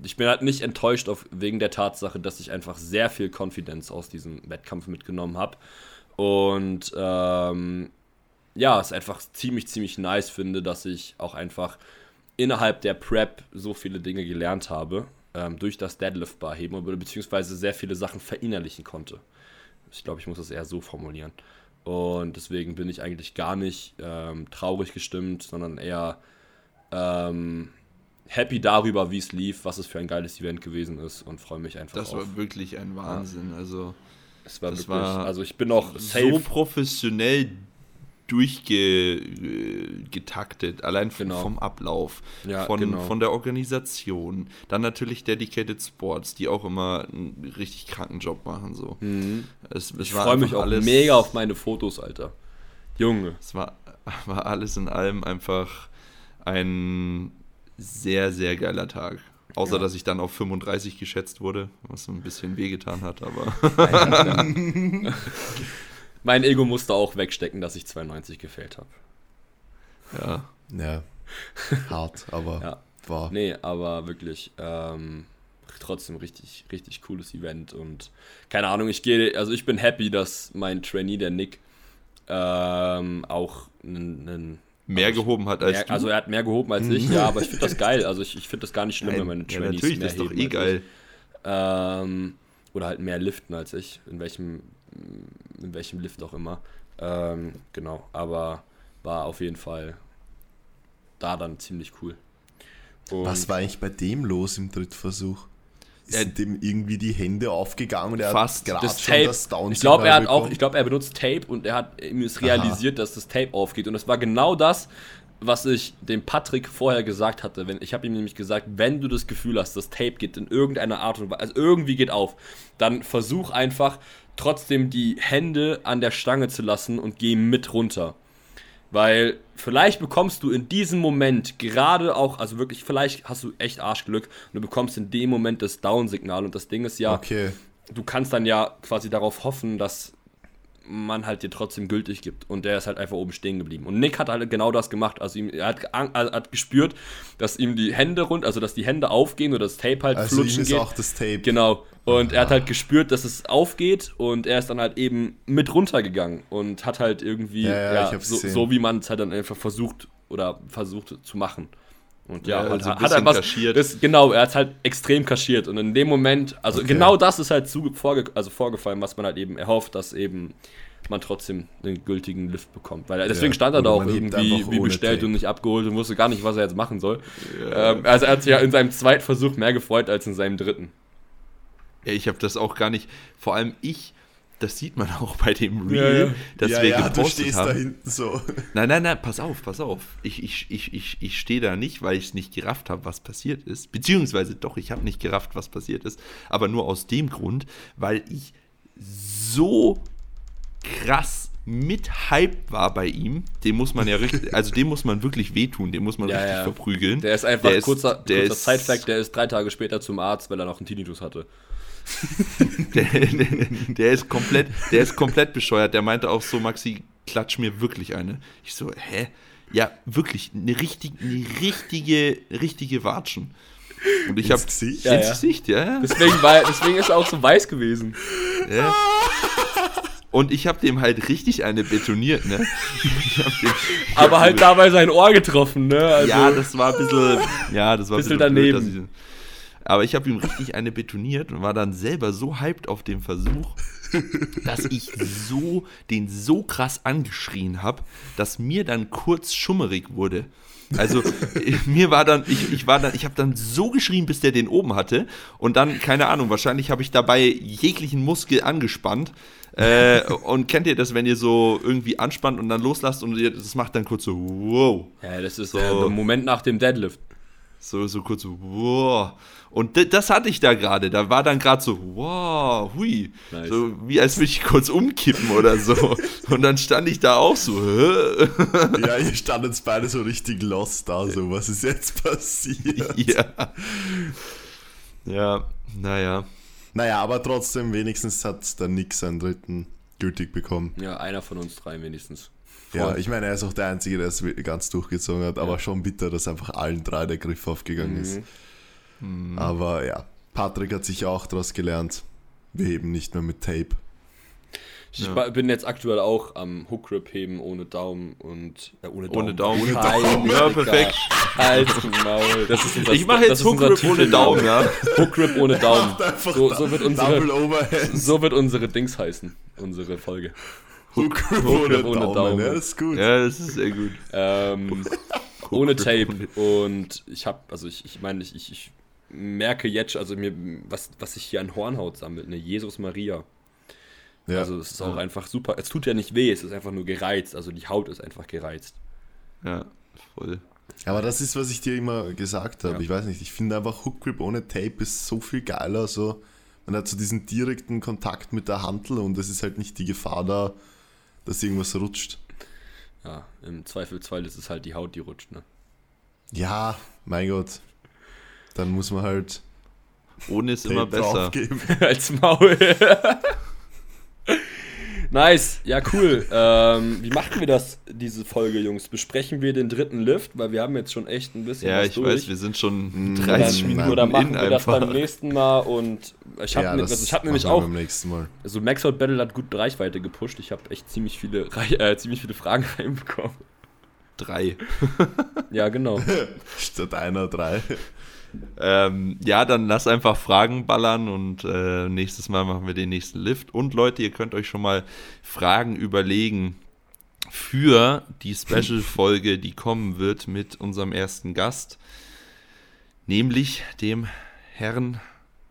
Ich bin halt nicht enttäuscht auf, wegen der Tatsache, dass ich einfach sehr viel Confidence aus diesem Wettkampf mitgenommen habe. Und ähm, ja, es einfach ziemlich, ziemlich nice finde, dass ich auch einfach innerhalb der Prep so viele Dinge gelernt habe, ähm, durch das Deadlift-Bar heben, oder beziehungsweise sehr viele Sachen verinnerlichen konnte. Ich glaube, ich muss das eher so formulieren. Und deswegen bin ich eigentlich gar nicht ähm, traurig gestimmt, sondern eher ähm, happy darüber, wie es lief, was es für ein geiles Event gewesen ist und freue mich einfach das auf. war wirklich ein Wahnsinn. Also es war das wirklich, war also ich bin auch so safe. professionell durchgetaktet, allein Genau. vom Ablauf, Ja, von, genau. von der Organisation. Dann natürlich Dedicated Sports, die auch immer einen richtig kranken Job machen. So. Es, es Mhm. Ich freue mich auch mega auf meine Fotos, Alter. Junge. Es war, war alles in allem einfach ein sehr, sehr geiler Tag. Außer, Ja. dass ich dann auf 35 geschätzt wurde, was so ein bisschen wehgetan hat, aber Mein Ego musste auch wegstecken, dass ich 92 gefällt habe. ja. Ja, hart, aber Ja. war. Nee, aber wirklich ähm, trotzdem richtig, richtig cooles Event und keine Ahnung, ich gehe, also ich bin happy, dass mein Trainee, der Nick, ähm, auch einen mehr gehoben hat als mehr, du. also er hat mehr gehoben als ich, ja, aber ich finde das geil. Also ich, ich finde das gar nicht schlimm, wenn meine ja, Trainees natürlich, mehr das ist doch heben eh geil. Ich. Ähm, oder halt mehr liften als ich, in welchem, in welchem Lift auch immer. Ähm, genau, aber war auf jeden Fall da dann ziemlich cool. Und Was war eigentlich bei dem los im Drittversuch? Ist Äh, dem irgendwie die Hände aufgegangen und er fast. hat gerade das Tape, das ich glaube, er hat auch, bekommen? ich glaube, er benutzt Tape und er hat ihm ist realisiert, dass das Tape aufgeht. Und das war genau das, was ich dem Patrick vorher gesagt hatte. Wenn, ich habe ihm nämlich gesagt, wenn du das Gefühl hast, das Tape geht in irgendeiner Art und Weise, also irgendwie geht auf, dann versuch einfach trotzdem die Hände an der Stange zu lassen und geh mit runter. Weil vielleicht bekommst du in diesem Moment gerade auch, also wirklich, vielleicht hast du echt Arschglück und du bekommst in dem Moment das Down-Signal. Und das Ding ist ja, Okay, du kannst dann ja quasi darauf hoffen, dass man halt dir trotzdem gültig gibt. Und der ist halt einfach oben stehen geblieben. Und Nick hat halt genau das gemacht. Also ihm, er hat, er hat gespürt, dass ihm die Hände rund, also dass die Hände aufgehen oder das Tape halt also ihm flutschen ist geht. auch das Tape. Genau. Und er hat halt gespürt, dass es aufgeht und er ist dann halt eben mit runtergegangen und hat halt irgendwie, Ja, ja, ja, so, so wie man es halt dann einfach versucht oder versucht zu machen. Und ja, Ja, hat, also ein hat er was, kaschiert. Das, genau, er hat halt extrem kaschiert und in dem Moment, also Okay. genau das ist halt zu, vorge, also vorgefallen, was man halt eben erhofft, dass eben man trotzdem den gültigen Lift bekommt. Weil er, deswegen Ja, stand er da auch irgendwie wie bestellt Tape. und nicht abgeholt und wusste gar nicht, was er jetzt machen soll. Ähm, also er hat sich ja in seinem zweiten Versuch mehr gefreut als in seinem dritten. Ja, ich habe das auch gar nicht, vor allem ich, das sieht man auch bei dem Reel, ja. das ja, wir ja, du gepostet stehst da haben. hinten so. Nein, nein, nein, pass auf, pass auf. Ich, ich, ich, ich, ich stehe da nicht, weil ich es nicht gerafft habe, was passiert ist. Beziehungsweise doch, ich habe nicht gerafft, was passiert ist. Aber nur aus dem Grund, weil ich so krass mit Hype war bei ihm, dem muss man ja richtig, also dem muss man wirklich wehtun, dem muss man Ja, richtig ja. verprügeln. Der ist einfach Der kurzer, der kurzer ist- Sidefact, der ist drei Tage später zum Arzt, weil er noch einen Tinnitus hatte. Der, der, der ist komplett, der ist komplett bescheuert. Der meinte auch so, Maxi, klatsch mir wirklich eine. Ich so, hä? Ja, wirklich, eine, richtig, eine richtige, richtige Watschen. Und ich Ins habe Gesicht? Ja, ins ja. Gesicht, ja, ja. Deswegen, war, deswegen ist er auch so weiß gewesen. ja. Und ich habe dem halt richtig eine betoniert, ne? Dem, Aber halt dabei sein Ohr getroffen, ne? Also, ja, das war ein bisschen, ja, das war ein Bisschen bisschen blöd, daneben. ich, aber ich habe ihm richtig eine betoniert und war dann selber so hyped auf dem Versuch, dass ich so den so krass angeschrien habe, dass mir dann kurz schummerig wurde. Also ich- mir war dann, ich, ich war dann, ich habe dann so geschrien, bis der den oben hatte und dann, keine Ahnung, wahrscheinlich habe ich dabei jeglichen Muskel angespannt. Äh, und kennt ihr das, wenn ihr so irgendwie anspannt und dann loslasst und ihr, das macht dann kurz so, wow. ja, das ist So. der, der Moment nach dem Deadlift. So, so kurz so, wow. Und das hatte ich da gerade. Da war dann gerade so, wow, hui. Nice. So wie als würde ich kurz umkippen oder so. Und dann stand ich da auch so, hä? Ja, ihr standet beide so richtig lost da, so, was ist jetzt passiert? ja. Ja, naja. Naja, aber trotzdem, wenigstens hat der Nick seinen dritten gültig bekommen. Ja, einer von uns drei wenigstens. Ja, ich meine, er ist auch der Einzige, der es ganz durchgezogen hat, aber schon bitter, dass einfach allen drei der Griff aufgegangen ist. Mhm. Aber ja, Patrick hat sich auch daraus gelernt. Wir heben nicht mehr mit Tape. Ich Ja. bin jetzt aktuell auch am Hook Grip heben ohne Daumen und äh, ohne Daumen. Ohne Daumen. Ohne Daumen. Ja, perfekt. Halt Maul. Das ist unser, Ich mache jetzt Hook Grip ohne. Daumen, ja. Hook Grip ohne Daumen. So, so, wird unsere, so wird unsere Dings heißen. Unsere Folge. Hook Grip Hook ohne, ohne Daumen. Daumen. Ja, das ist gut. Ja, das ist sehr gut. Ähm, ohne Tape. Und ich habe, also ich, ich meine, ich, ich, ich merke jetzt, also mir, was, was sich hier an Hornhaut sammelt, ne? Jesus Maria. Ja. Also es ist auch einfach super. Es tut ja nicht weh, es ist einfach nur gereizt. Also die Haut ist einfach gereizt. Ja, voll. Aber das ist, was ich dir immer gesagt habe. Ja. Ich weiß nicht, ich finde einfach Hook Grip ohne Tape ist so viel geiler. So. Man hat so diesen direkten Kontakt mit der Hantel und es ist halt nicht die Gefahr da, dass irgendwas rutscht. Ja, im Zweifelsfall ist es halt die Haut, die rutscht, ne? Ja, mein Gott. Dann muss man halt Ohne ist Tape immer besser. Als Maul. nice, ja cool. Ähm, wie machen wir das, diese Folge, Jungs? Besprechen wir den dritten Lift, weil wir haben jetzt schon echt ein bisschen Ja, was ich durch. weiß, wir sind schon Mm, 30 dann- Minuten Oder machen in wir das beim nächsten Mal und ich habe ja, also ich hab nämlich auch, beim nächsten Mal. also Maxout Battle hat gut Reichweite gepusht. Ich habe echt ziemlich viele, äh, ziemlich viele Fragen reinbekommen. Drei. Ja, genau. Statt einer drei. Ähm, ja, dann lass einfach Fragen ballern und äh, nächstes Mal machen wir den nächsten Lift. Und Leute, ihr könnt euch schon mal Fragen überlegen für die Special-Folge, die kommen wird mit unserem ersten Gast, nämlich dem Herrn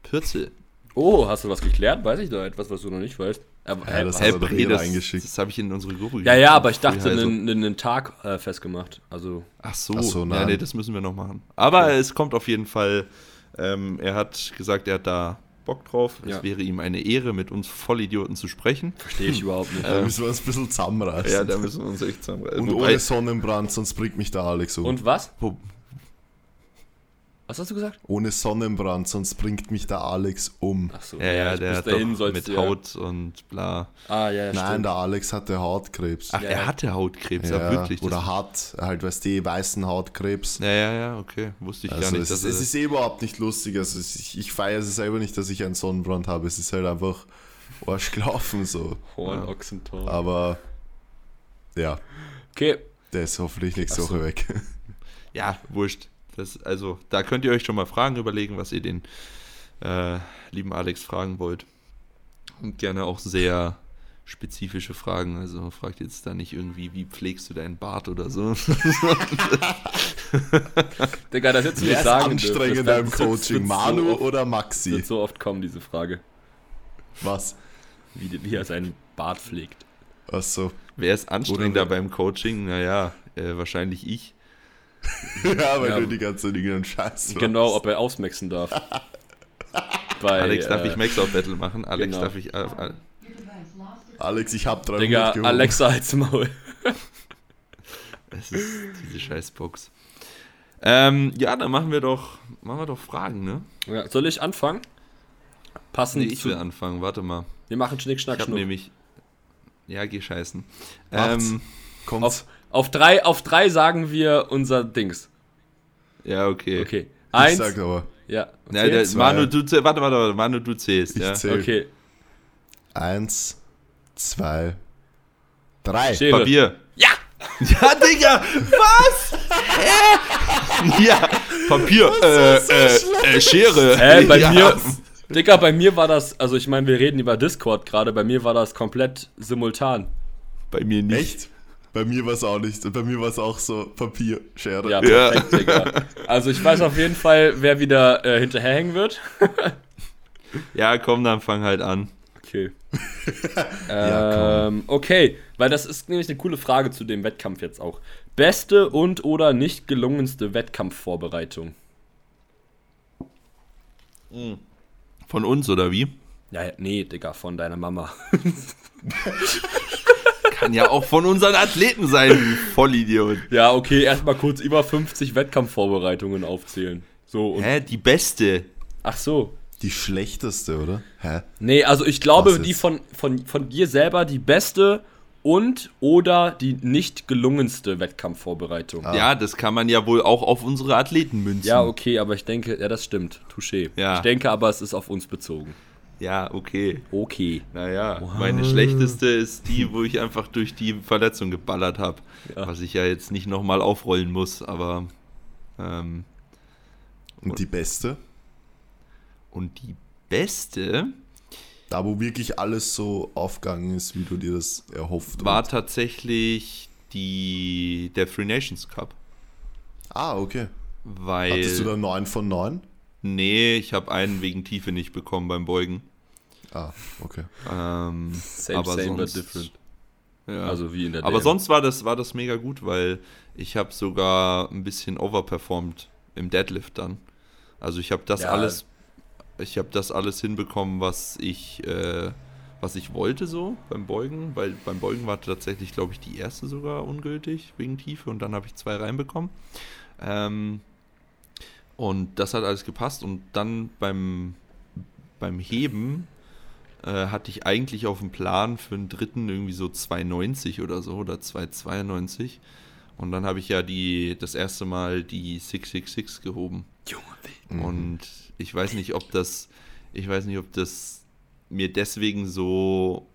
Pürzel. Oh, hast du was geklärt? Weiß ich da etwas, was du noch nicht weißt? Aber, Ja, das Bre, eh das, reingeschickt. das habe ich in unsere Gruppe ja, ja, aber ich dachte, Also- einen, einen Tag äh, festgemacht. Also, Ach so, Ach so, ja, nein. nee, das müssen wir noch machen. Aber es kommt auf jeden Fall, ähm, er hat gesagt, er hat da Bock drauf. Ja. Es wäre ihm eine Ehre, mit uns Vollidioten zu sprechen. verstehe ich überhaupt nicht. Da müssen wir uns ein bisschen zusammenreißen. Ja, da müssen wir uns echt zusammenreißen. und Wobei- ohne Sonnenbrand, sonst bringt mich der Alex um. Und was? wo, Was hast du gesagt? ohne Sonnenbrand, sonst bringt mich der Alex um. Ach so. ja, ja, der hat dahin doch mit ja- Haut und bla. Ah, ja, Nein, stimmt. der Alex hatte Hautkrebs. Ach, Ja, er hatte Hautkrebs, ja, ja, wirklich. oder hat, halt, weißt du, weißen Hautkrebs. ja, ja, ja, okay. Wusste ich Also gar nicht. es, dass ist, es ist eh überhaupt nicht lustig. Also es- ich, ich feiere es selber nicht, dass ich einen Sonnenbrand habe. Es ist halt einfach Arsch gelaufen so. Horn, Ja. Ochsentor. Aber ja, Okay, der ist hoffentlich nächste so. Woche weg. ja, wurscht. Das, also, da könnt ihr euch schon mal Fragen überlegen, was ihr den äh, lieben Alex fragen wollt. Und gerne auch sehr spezifische Fragen. Also fragt jetzt da nicht irgendwie, wie pflegst du deinen Bart oder so. Digga, das hättest du Wer nicht ist sagen dürfen. anstrengender im wird- Coaching, wird Manu so oft, oder wird Maxi? so oft kommen, diese Frage. Was? Wie, wie er seinen Bart pflegt. Achso. Wer ist anstrengender beim Coaching? Naja, äh, wahrscheinlich ich. ja, weil Ja. du die ganze Zeit irgendeinen Scheiß Genau, machst. ob er ausmaxen darf. Bei, Alex darf äh, ich Max auf Battle machen. Alex genau. darf ich. Äh, äh, Alex, ich hab 300 Digga. Alexa halt's Maul. Es ist diese Scheißbox. Ähm, ja, dann machen wir doch, machen wir doch Fragen, ne? Ja, soll ich anfangen? Passend Nee, ich zu. will anfangen, warte mal. Wir machen Schnick, Schnack, Ich habe Schnuck. nämlich. Ja, geh scheißen. Ähm, Kommt's. Auf, auf, drei, auf drei sagen wir unser Dings. ja, okay. Okay. ich Eins. sag aber. Ja. Ja, Okay. der, zwei. Manu, du warte, warte, warte, Manu, du zählst, Ich ja. zähl. okay. Eins, zwei, drei. Schere. Papier. Ja! Ja, Digga, was? Hä? Ja, Papier, äh, äh, äh, Schere. Hä, bei ja. mir. Dicker, bei mir war das, also ich meine, wir reden über Discord gerade, bei mir war das komplett simultan. Bei mir nicht. Echt? Bei mir war es auch nicht. Bei mir war es auch so Papier, Schere. Ja, Ja. perfekt, Digga. Also ich weiß auf jeden Fall, wer wieder äh, hinterherhängen wird. Ja, komm, dann fang halt an. Okay. Ja, ähm, okay, weil das ist nämlich eine coole Frage zu dem Wettkampf jetzt auch. Beste und oder nicht gelungenste Wettkampfvorbereitung? Von uns, oder wie? Ja, nee, Digga, von deiner Mama. Kann ja auch von unseren Athleten sein, du Vollidiot. Ja, okay, erstmal kurz über 50 Wettkampfvorbereitungen aufzählen. So, und, Hä, die beste. ach so. Die schlechteste, oder? Hä? Nee, also ich glaube, die von, von, von dir selber die beste und oder die nicht gelungenste Wettkampfvorbereitung. Ah. Ja, das kann man ja wohl auch auf unsere Athleten münzen. Ja, okay, aber ich denke, ja, das stimmt. Touché. Ja. Ich denke aber, es ist auf uns bezogen. Ja, okay. Okay. Naja, meine schlechteste ist die, wo ich einfach durch die Verletzung geballert habe. Ja. Was ich ja jetzt nicht nochmal aufrollen muss, aber. Ähm, Und die beste? und die beste Da, wo wirklich alles so aufgegangen ist, wie du dir das erhofft war und- tatsächlich die, der Free Nations Cup. Ah, okay. Weil. Hattest du da 9 von 9? Nee, ich habe einen wegen Tiefe nicht bekommen beim Beugen. Ah, okay. Ähm, Same, aber same, but sonst, different. Ja. Also wie in der Aber DM. sonst war das, war das mega gut, weil ich habe sogar ein bisschen overperformed im Deadlift dann. Also ich habe das Ja. alles, ich habe das alles hinbekommen, was ich, äh, was ich wollte so beim Beugen, weil beim Beugen war tatsächlich, glaube ich, die erste sogar ungültig wegen Tiefe und dann habe ich zwei reinbekommen. Ähm, und das hat alles gepasst und dann beim, beim Heben äh, hatte ich eigentlich auf dem Plan für einen dritten irgendwie so 2,90 oder so oder 2,92. Und dann habe ich ja die, das erste Mal die 666 gehoben. Junge, Mhm. Und ich weiß nicht, ob das, ich weiß nicht, ob das mir deswegen so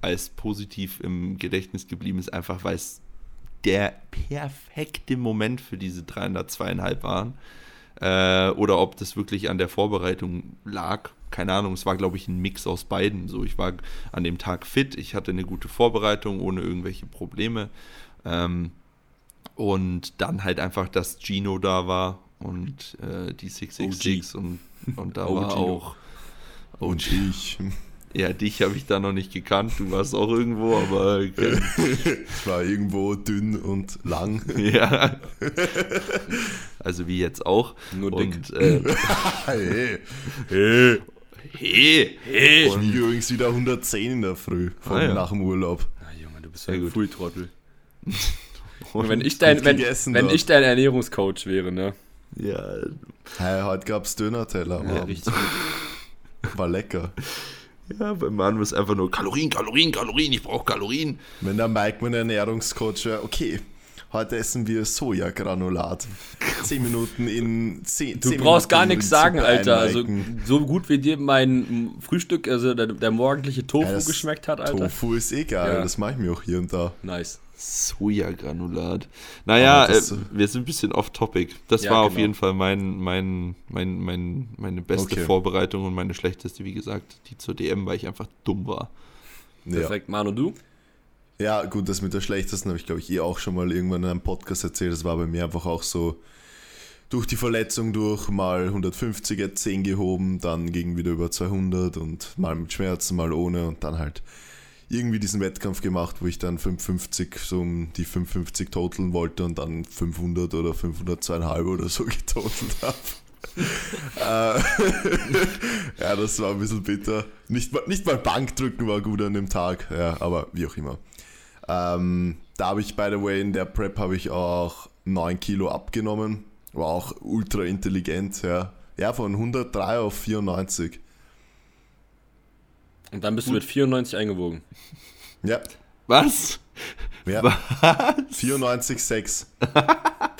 als positiv im Gedächtnis geblieben ist, einfach weil es der perfekte Moment für diese 302,5 waren. Äh, oder ob das wirklich an der Vorbereitung lag. Keine Ahnung, es war, glaube ich, ein Mix aus beiden. So, ich war an dem Tag fit, ich hatte eine gute Vorbereitung ohne irgendwelche Probleme. Ähm, und dann halt einfach, dass Gino da war und äh, die 666 und, und da Oh, war auch. Und ich. Ja, dich habe ich da noch nicht gekannt. Du warst auch irgendwo, aber okay. Ich war irgendwo dünn und lang. ja. Also wie jetzt auch. Nur dick. Und, äh, Hey, Hey, hey, hey. ich wiege übrigens wieder 110 in der Früh von Ah, ja. nach dem Urlaub. Na, Junge, du bist ja ein. Fulltrottel. Und Wenn ich dein, wenn, wenn ich dein Ernährungscoach wäre, ne? Ja, Hey, heute gab es Döner-Teller. Ja, richtig gut. War lecker. Ja, beim Mann ist einfach nur Kalorien, Kalorien, Kalorien, ich brauche Kalorien. Wenn der Mike mein Ernährungscoach wäre, okay, heute essen wir Sojagranulat. 10 Minuten in 10 Du brauchst gar Minuten nichts in sagen, Alter. Also so gut wie dir mein Frühstück, also der, der morgendliche Tofu Ja, geschmeckt hat, Alter. Tofu ist egal, Ja. das mache ich mir auch hier und da. Nice. Sojagranulat. Naja, das äh, so- wir sind ein bisschen off-topic. Das Ja, war auf genau. jeden Fall mein, mein, mein, mein, meine beste Okay. Vorbereitung und meine schlechteste, wie gesagt, die zur DM, weil ich einfach dumm war. Ja. Perfekt, Manu, du? ja, gut, das mit der schlechtesten habe ich, glaube ich, eh auch schon mal irgendwann in einem Podcast erzählt. Das war bei mir einfach auch so durch die Verletzung durch mal 150er 10 gehoben, dann ging wieder über 200 und mal mit Schmerzen, mal ohne und dann halt irgendwie diesen Wettkampf gemacht, wo ich dann 550 so um die 550 totaln wollte und dann 500 oder 502,5 oder so getotalt habe. Äh, ja, das war ein bisschen bitter. Nicht, mal- nicht mal Bankdrücken war gut an dem Tag, ja, aber wie auch immer. Ähm, da habe ich, by the way, in der Prep habe ich auch 9 Kilo abgenommen. War auch ultra intelligent, ja. Ja, von 103 auf 94. Und dann bist du mit 94 eingewogen. Ja, Was? ja. 94,6.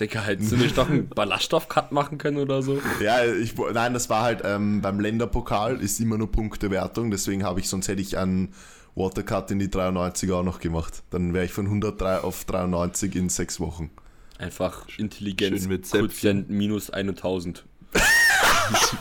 Digga, hättest du nicht doch einen Ballaststoff-Cut machen können oder so? Ja, ich, nein, das war halt ähm, beim Länderpokal ist immer nur Punktewertung, deswegen habe ich, sonst hätte ich einen Watercut in die 93 auch noch gemacht. Dann wäre ich von 103 auf 93 in sechs Wochen. Einfach Intelligenz, Schön mit Zäpfchen. Quotient minus 1000.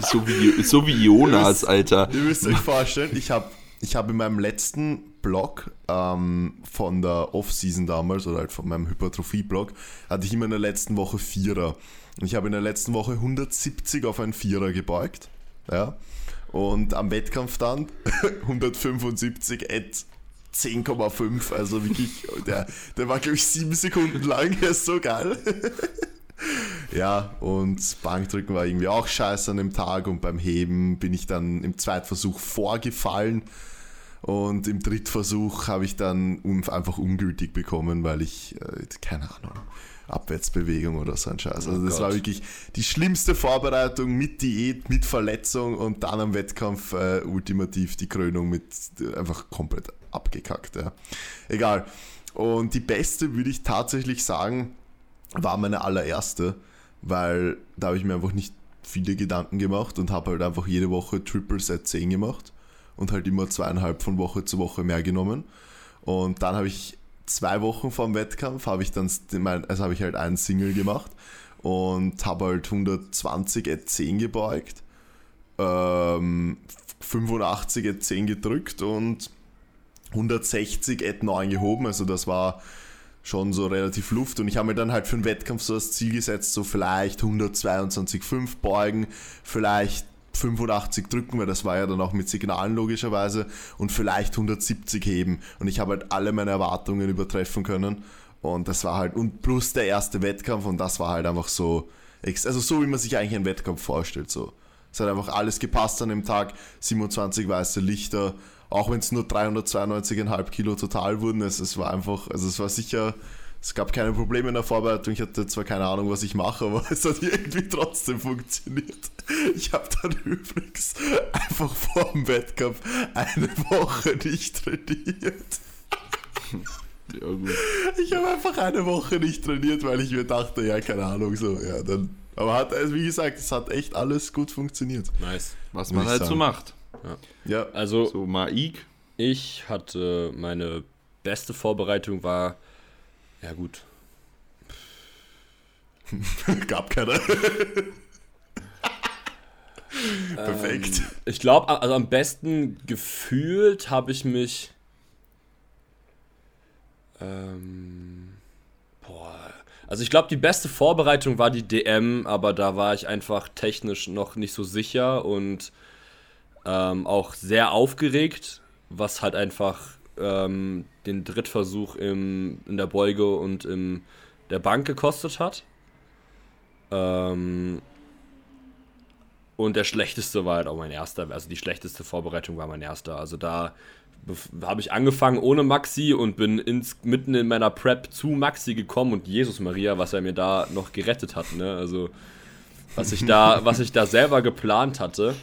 So wie, so wie Jonas, Alter. Ihr müsst euch vorstellen, ich habe ich hab in meinem letzten Blog ähm, von der Off-Season damals, oder halt von meinem Hypertrophie-Blog, hatte ich immer in der letzten Woche Vierer. Und ich habe in der letzten Woche 170 auf einen Vierer gebeugt. Ja. Und am Wettkampf dann 175 at 10,5. Also wirklich, der, der war, glaube ich, sieben Sekunden lang. Der ist so geil. Ja, und Bankdrücken war irgendwie auch scheiße an dem Tag und beim Heben bin ich dann im Zweitversuch vorgefallen und im Drittversuch habe ich dann einfach ungültig bekommen, weil ich, äh, keine Ahnung, Abwärtsbewegung oder so ein Scheiß. Also Oh das Gott. war wirklich die schlimmste Vorbereitung mit Diät, mit Verletzung und dann am Wettkampf äh, ultimativ die Krönung mit äh, einfach komplett abgekackt. Ja. Egal. Und die beste würde ich tatsächlich sagen, war meine allererste, weil da habe ich mir einfach nicht viele Gedanken gemacht und habe halt einfach jede Woche Triple Set 10 gemacht und halt immer zweieinhalb von Woche zu Woche mehr genommen. Und dann habe ich zwei Wochen vor dem Wettkampf, habe ich dann, also habe ich halt einen Single gemacht und habe halt 120 at 10 gebeugt, ähm, 85 at 10 gedrückt und 160 at 9 gehoben, also das war schon so relativ Luft. Und ich habe mir dann halt für den Wettkampf so das Ziel gesetzt, so vielleicht 122,5 beugen, vielleicht 85 drücken, weil das war ja dann auch mit Signalen logischerweise und vielleicht 170 heben. Und ich habe halt alle meine Erwartungen übertreffen können. Und das war halt und plus der erste Wettkampf und das war halt einfach so, also so wie man sich eigentlich einen Wettkampf vorstellt, so. Es hat einfach alles gepasst an dem Tag, 27 weiße Lichter, auch wenn es nur 392,5 Kilo total wurden, es, es war einfach, also es war sicher, es gab keine Probleme in der Vorbereitung, ich hatte zwar keine Ahnung, was ich mache, aber es hat irgendwie trotzdem funktioniert. Ich habe dann übrigens einfach vor dem Wettkampf eine Woche nicht trainiert. Ja, gut. Ich habe einfach eine Woche nicht trainiert, weil ich mir dachte, ja, keine Ahnung, so, ja, dann. Aber hat, also wie gesagt, es hat echt alles gut funktioniert. Nice. Was man halt so sagen. macht. Ja, Also, So Maik. ich hatte meine beste Vorbereitung war, ja gut, gab keiner. Perfekt. Ähm, ich glaube, also am besten gefühlt habe ich mich. Ähm, boah. Also ich glaube, die beste Vorbereitung war die DM, aber da war ich einfach technisch noch nicht so sicher und ähm, auch sehr aufgeregt, was halt einfach ähm, den Drittversuch im, in der Beuge und in der Bank gekostet hat. Ähm, und der schlechteste war halt auch mein erster. Also die schlechteste Vorbereitung war mein erster. Also da habe ich angefangen ohne Maxi und bin ins, mitten in meiner Prep zu Maxi gekommen und Jesus Maria, was er mir da noch gerettet hat. Ne? Also was ich da, was ich da selber geplant hatte.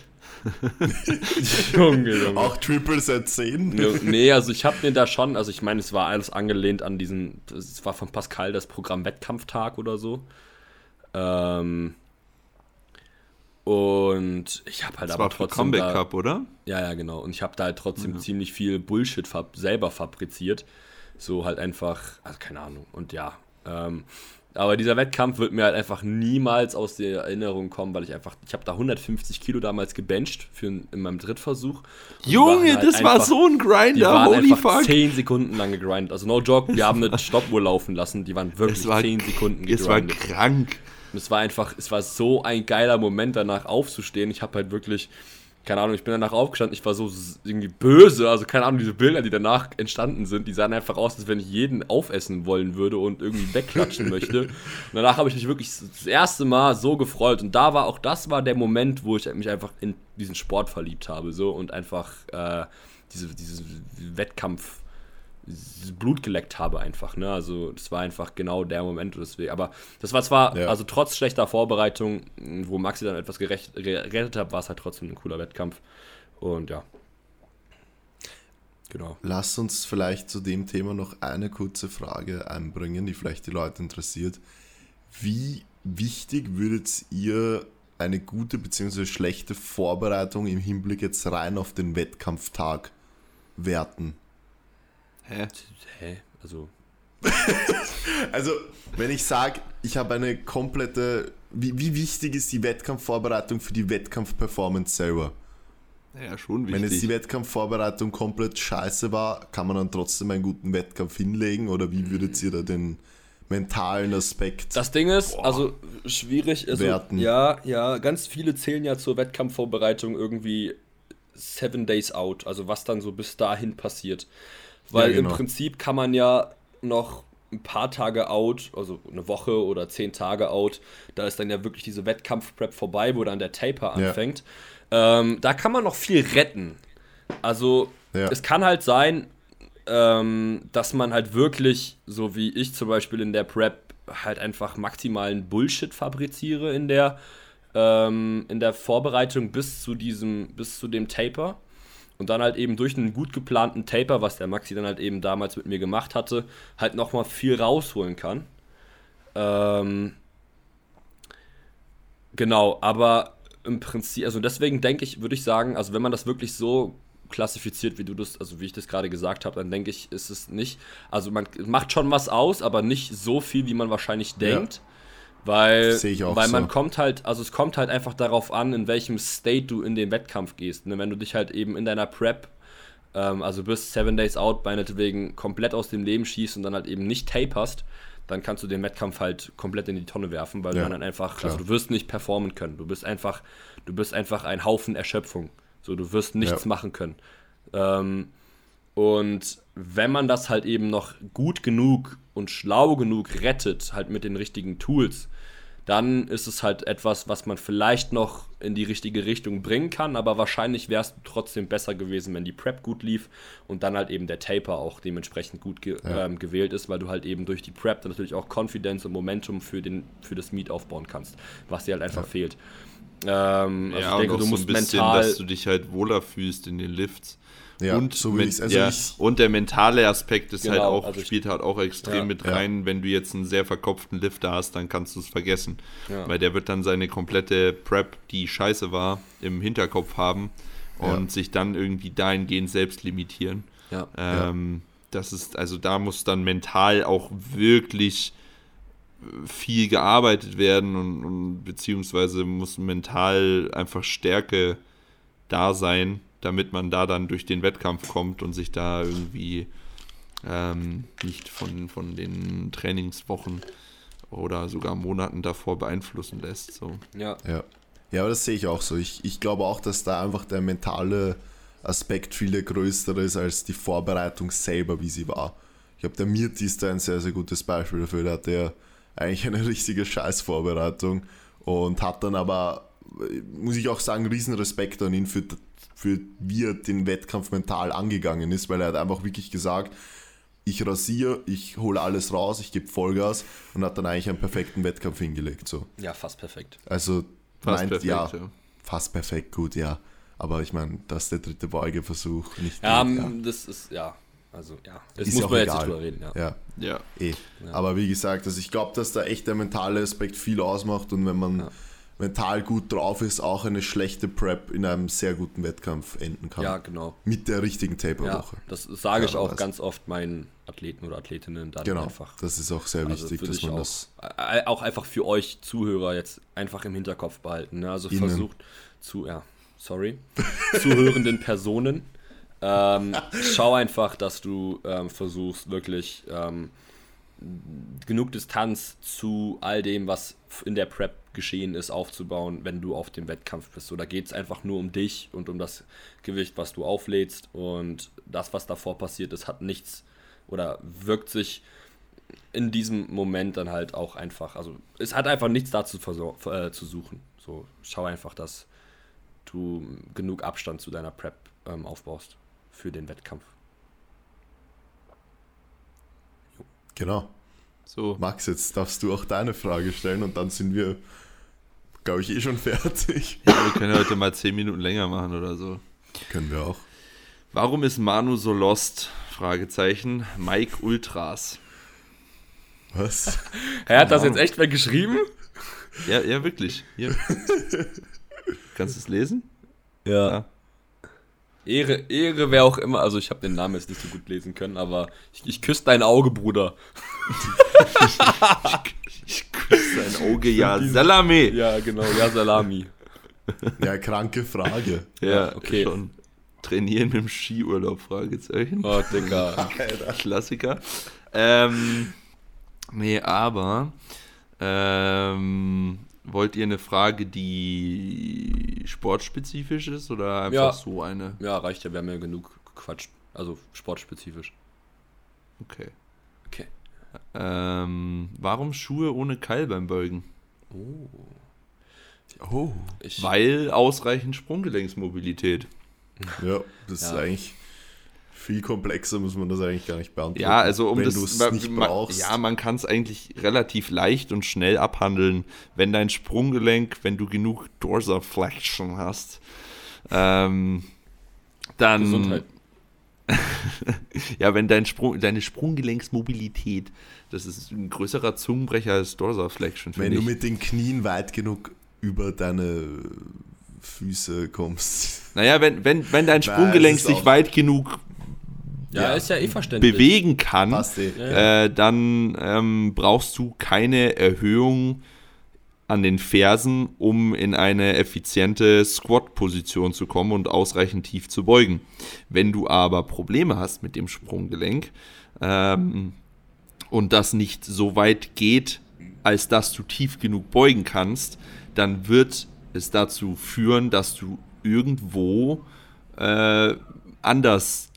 Junge, Junge. Auch Triple Set 10. Ja, Nee, also ich habe mir da schon, also ich meine, es war alles angelehnt an diesen, es war von Pascal das Programm Wettkampftag oder so. Ähm, und ich habe halt Das aber war trotzdem Comeback da, Cup, oder? ja, ja, genau. Und ich habe da halt trotzdem ziemlich viel Bullshit fab selber fabriziert. So halt einfach, also keine Ahnung. Und ja, ähm, aber dieser Wettkampf wird mir halt einfach niemals aus der Erinnerung kommen, weil ich einfach, ich habe da 150 Kilo damals gebencht für in meinem Drittversuch. Und die Junge, halt das war einfach- so ein die Grinder, waren holy einfach fuck. 10 Sekunden lang gegrindet. Also no joke, wir haben eine Stoppuhr laufen lassen, die waren wirklich war, 10 Sekunden es war gegrindet. krank. Und es war einfach, es war so ein geiler Moment danach aufzustehen. Ich habe halt wirklich keine Ahnung, ich bin danach aufgestanden, ich war so irgendwie böse, also keine Ahnung, diese Bilder, die danach entstanden sind, die sahen einfach aus, als wenn ich jeden aufessen wollen würde und irgendwie wegklatschen möchte. Und danach habe ich mich wirklich das erste Mal so gefreut und da war auch, das war der Moment, wo ich mich einfach in diesen Sport verliebt habe, so und einfach äh, diese, diese Wettkampf Blut geleckt habe einfach. Ne? Also das war einfach genau der Moment. Deswegen. Aber das war zwar, ja. also trotz schlechter Vorbereitung, wo Maxi dann etwas gerecht, gerettet hat, war es halt trotzdem ein cooler Wettkampf. Und ja. Genau. Lass uns vielleicht zu dem Thema noch eine kurze Frage einbringen, die vielleicht die Leute interessiert. Wie wichtig würdet ihr eine gute bzw. schlechte Vorbereitung im Hinblick jetzt rein auf den Wettkampftag werten? Hä? Hä? Also. also, wenn ich sage, ich habe eine komplette. Wie, wie wichtig ist die Wettkampfvorbereitung für die Wettkampfperformance selber? Ja, schon wichtig. Wenn jetzt die Wettkampfvorbereitung komplett scheiße war, kann man dann trotzdem einen guten Wettkampf hinlegen oder wie würdet ihr da den mentalen Aspekt. Das Ding ist, boah, also schwierig. Also, werten. Ja, ja, ganz viele zählen ja zur Wettkampfvorbereitung irgendwie seven days out, also was dann so bis dahin passiert. Weil ja, genau. im Prinzip kann man ja noch ein paar Tage out, also eine Woche oder zehn Tage out, da ist dann ja wirklich diese Wettkampfprep vorbei, wo dann der Taper anfängt. Ja. Ähm, da kann man noch viel retten. Also ja. es kann halt sein, ähm, dass man halt wirklich, so wie ich zum Beispiel in der Prep, halt einfach maximalen Bullshit fabriziere in der, ähm, in der Vorbereitung bis zu diesem, bis zu dem Taper und dann halt eben durch einen gut geplanten Taper, was der Maxi dann halt eben damals mit mir gemacht hatte, halt nochmal viel rausholen kann. Ähm, genau, aber im Prinzip, also deswegen denke ich, würde ich sagen, also wenn man das wirklich so klassifiziert, wie du das, also wie ich das gerade gesagt habe, dann denke ich, ist es nicht, also man macht schon was aus, aber nicht so viel, wie man wahrscheinlich denkt. Ja. Weil, weil man so. kommt halt, also es kommt halt einfach darauf an, in welchem State du in den Wettkampf gehst. Ne? Wenn du dich halt eben in deiner Prep, ähm, also bis Seven Days Out, meinetwegen komplett aus dem Leben schießt und dann halt eben nicht taperst, dann kannst du den Wettkampf halt komplett in die Tonne werfen, weil ja, du dann einfach, klar. also du wirst nicht performen können. Du bist einfach, du bist einfach ein Haufen Erschöpfung. So, du wirst nichts ja. machen können. Ähm, und wenn man das halt eben noch gut genug und schlau genug rettet, halt mit den richtigen Tools, dann ist es halt etwas, was man vielleicht noch in die richtige Richtung bringen kann, aber wahrscheinlich wäre es trotzdem besser gewesen, wenn die Prep gut lief und dann halt eben der Taper auch dementsprechend gut ge ja. ähm, gewählt ist, weil du halt eben durch die Prep dann natürlich auch Confidence und Momentum für, den, für das Meet aufbauen kannst, was dir halt einfach ja. fehlt. Ähm, also ja, ich denke, du musst so ein bisschen, mental, dass du dich halt wohler fühlst in den Lifts. Ja, und, so also ja, und der mentale Aspekt ist halt genau, halt auch, also spielt halt auch extrem ja, mit rein. Wenn du jetzt einen sehr verkopften Lifter hast, dann kannst du es vergessen. Weil der wird dann seine komplette Prep, die scheiße war, im Hinterkopf haben und sich dann irgendwie dahingehend selbst limitieren. Ähm, das ist, also da muss dann mental auch wirklich viel gearbeitet werden und, und beziehungsweise muss mental einfach Stärke da sein, damit man da dann durch den Wettkampf kommt und sich da irgendwie ähm, nicht von, von den Trainingswochen oder sogar Monaten davor beeinflussen lässt. So. Ja. ja. Ja, aber das sehe ich auch so. Ich, ich glaube auch, dass da einfach der mentale Aspekt viel größer ist als die Vorbereitung selber, wie sie war. Ich glaube, der Mirti ist da ein sehr, sehr gutes Beispiel dafür. Der hat ja eigentlich eine richtige Scheißvorbereitung und hat dann aber, muss ich auch sagen, riesen Respekt an ihn für für wie er den Wettkampf mental angegangen ist, weil er hat einfach wirklich gesagt, ich rasiere, ich hole alles raus, ich gebe Vollgas und hat dann eigentlich einen perfekten Wettkampf hingelegt. So. Ja, fast perfekt. Also fast meint, perfekt, ja, ja, fast perfekt, gut, ja. Aber ich meine, das ist der dritte Beugeversuch. Nicht ja, geht, ja, das ist, ja, also ja, das ist muss man egal. jetzt nicht drüber reden. Ja, ja. ja. Eh. ja. Aber wie gesagt, also ich glaube, dass da echt der mentale Aspekt viel ausmacht und wenn man ja mental gut drauf ist, auch eine schlechte Prep in einem sehr guten Wettkampf enden kann. Ja, genau. Mit der richtigen Taper-Woche. Ja, das sage ich auch ganz oft meinen Athleten oder Athletinnen dann genau, einfach. Das ist auch sehr also wichtig, dass man auch, das. Auch einfach für euch Zuhörer jetzt einfach im Hinterkopf behalten. Ne? Also Innen. versucht zu, ja, sorry, zuhörenden Personen. Ähm, schau einfach, dass du ähm, versuchst, wirklich ähm, genug Distanz zu all dem, was in der Prep geschehen ist, aufzubauen, wenn du auf dem Wettkampf bist. So, da geht es einfach nur um dich und um das Gewicht, was du auflädst. Und das, was davor passiert ist, hat nichts oder wirkt sich in diesem Moment dann halt auch einfach, also es hat einfach nichts dazu äh, zu suchen. So, schau einfach, dass du genug Abstand zu deiner Prep ähm, aufbaust für den Wettkampf. Genau. So. Max, jetzt darfst du auch deine Frage stellen und dann sind wir, glaube ich, eh schon fertig. Ja, wir können heute mal 10 Minuten länger machen oder so. Können wir auch. Warum ist Manu so lost? Fragezeichen. Mike Ultras. Was? er hat das jetzt echt mal geschrieben? Ja, ja, wirklich. Hier. Kannst du es lesen? Ja. ja. Ehre, Ehre, wer auch immer. Also ich habe den Namen jetzt nicht so gut lesen können, aber ich, ich küsse dein Auge, Bruder. ich, ich dein Auge, ja, Salami. Ja, genau, ja, Salami. Ja, kranke Frage. Ja, okay. Schon. Trainieren mit dem Skiurlaub, Fragezeichen. Oh, Digga. Klassiker. Ähm, nee, aber ähm, wollt ihr eine Frage, die sportspezifisch ist oder einfach ja. so eine? Ja, reicht ja, wir haben ja genug gequatscht. Also sportspezifisch. Okay. Ähm, warum Schuhe ohne Keil beim Beugen? Oh. Oh. Ich Weil ausreichend Sprunggelenksmobilität. Ja, das ja. ist eigentlich viel komplexer muss man das eigentlich gar nicht beantworten. Ja, also um wenn das man, nicht brauchst. ja, man kann es eigentlich relativ leicht und schnell abhandeln, wenn dein Sprunggelenk, wenn du genug Dorsiflexion hast, ähm, dann Gesundheit. ja, wenn dein Sprung, deine Sprunggelenksmobilität, das ist ein größerer Zungenbrecher als Dorsiflexion. Wenn du mit den Knien weit genug über deine Füße kommst. Naja, wenn, wenn, wenn dein Sprunggelenk sich weit genug ja, ja, ist ja eh verständlich. bewegen kann, eh. äh, dann ähm, brauchst du keine Erhöhung an den Fersen, um in eine effiziente Squat-Position zu kommen und ausreichend tief zu beugen. Wenn du aber Probleme hast mit dem Sprunggelenk ähm, und das nicht so weit geht, als dass du tief genug beugen kannst, dann wird es dazu führen, dass du irgendwo äh, anders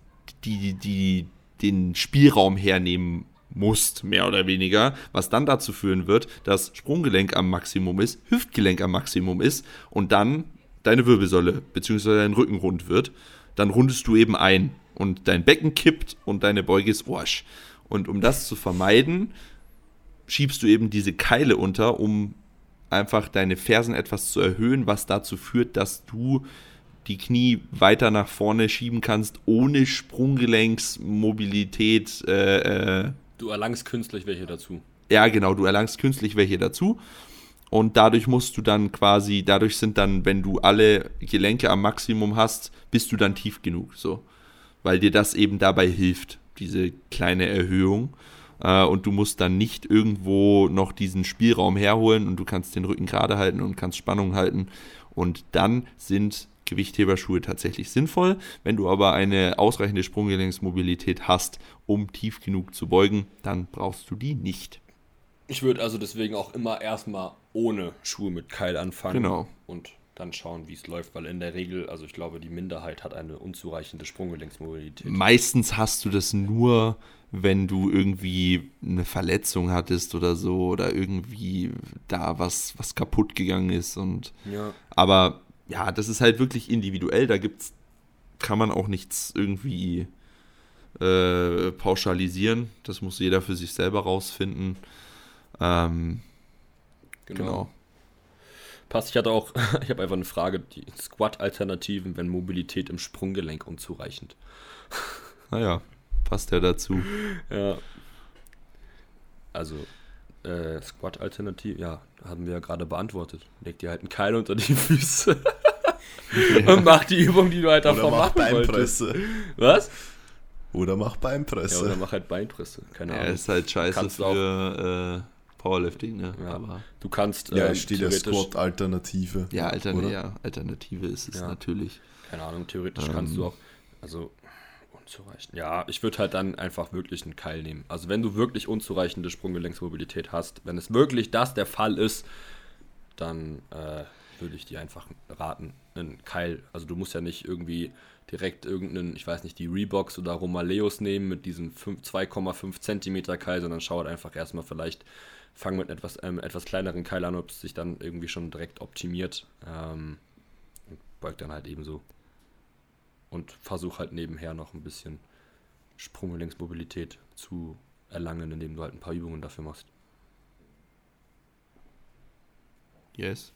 die, die den Spielraum hernehmen musst, mehr oder weniger, was dann dazu führen wird, dass Sprunggelenk am Maximum ist, Hüftgelenk am Maximum ist und dann deine Wirbelsäule bzw. dein Rücken rund wird. Dann rundest du eben ein und dein Becken kippt und deine Beuge ist Wasch. Und um das zu vermeiden, schiebst du eben diese Keile unter, um einfach deine Fersen etwas zu erhöhen, was dazu führt, dass du die Knie weiter nach vorne schieben kannst, ohne Sprunggelenksmobilität. Äh, äh, du erlangst künstlich welche dazu. Ja, genau, du erlangst künstlich welche dazu. Und dadurch musst du dann quasi, dadurch sind dann, wenn du alle Gelenke am Maximum hast, bist du dann tief genug. So. Weil dir das eben dabei hilft, diese kleine Erhöhung. Äh, und du musst dann nicht irgendwo noch diesen Spielraum herholen und du kannst den Rücken gerade halten und kannst Spannung halten. Und dann sind Gewichtheberschuhe tatsächlich sinnvoll. Wenn du aber eine ausreichende Sprunggelenksmobilität hast, um tief genug zu beugen, dann brauchst du die nicht. Ich würde also deswegen auch immer erstmal ohne Schuhe mit Keil anfangen. Genau. Und dann schauen, wie es läuft, weil in der Regel, also ich glaube, die Minderheit hat eine unzureichende Sprunggelenksmobilität. Meistens hast du das nur, wenn du irgendwie eine Verletzung hattest oder so oder irgendwie da was, was kaputt gegangen ist und ja. aber ja, das ist halt wirklich individuell. Da gibt's, kann man auch nichts irgendwie äh, pauschalisieren. Das muss jeder für sich selber rausfinden. Ähm, genau. genau. Passt, ich hatte auch, ich habe einfach eine Frage, die Squat-Alternativen, wenn Mobilität im Sprunggelenk unzureichend. Naja, passt ja dazu. Ja. Also, äh, Squat-Alternativ, ja, haben wir ja gerade beantwortet. Leg dir halt einen Keil unter die Füße. Ja. und mach die Übung, die du halt davor oder mach machen Beinpresse. Wolltest. Was? Oder mach Beinpresse. Ja, oder mach halt Beinpresse. Keine Ahnung. Ja, ist halt scheiße kannst für äh, Powerlifting, ne? Ja. Aber du kannst. Ja, ähm, steht der Squat-Alternative. Ja, Altern ja, Alternative ist es ja. natürlich. Keine Ahnung, theoretisch ähm. kannst du auch. Also Unzureichend. Ja, ich würde halt dann einfach wirklich einen Keil nehmen. Also wenn du wirklich unzureichende Sprunggelenksmobilität hast, wenn es wirklich das der Fall ist, dann äh, würde ich dir einfach raten, einen Keil. Also du musst ja nicht irgendwie direkt irgendeinen, ich weiß nicht, die Reeboks oder Romaleos nehmen mit diesem 2,5 Zentimeter Keil, sondern schau halt einfach erstmal vielleicht, fang mit etwas, ähm, etwas kleineren Keil an, ob es sich dann irgendwie schon direkt optimiert. Ähm, beugt dann halt ebenso. Und versuch halt nebenher noch ein bisschen Sprunggelenksmobilität zu erlangen, indem du halt ein paar Übungen dafür machst. Yes.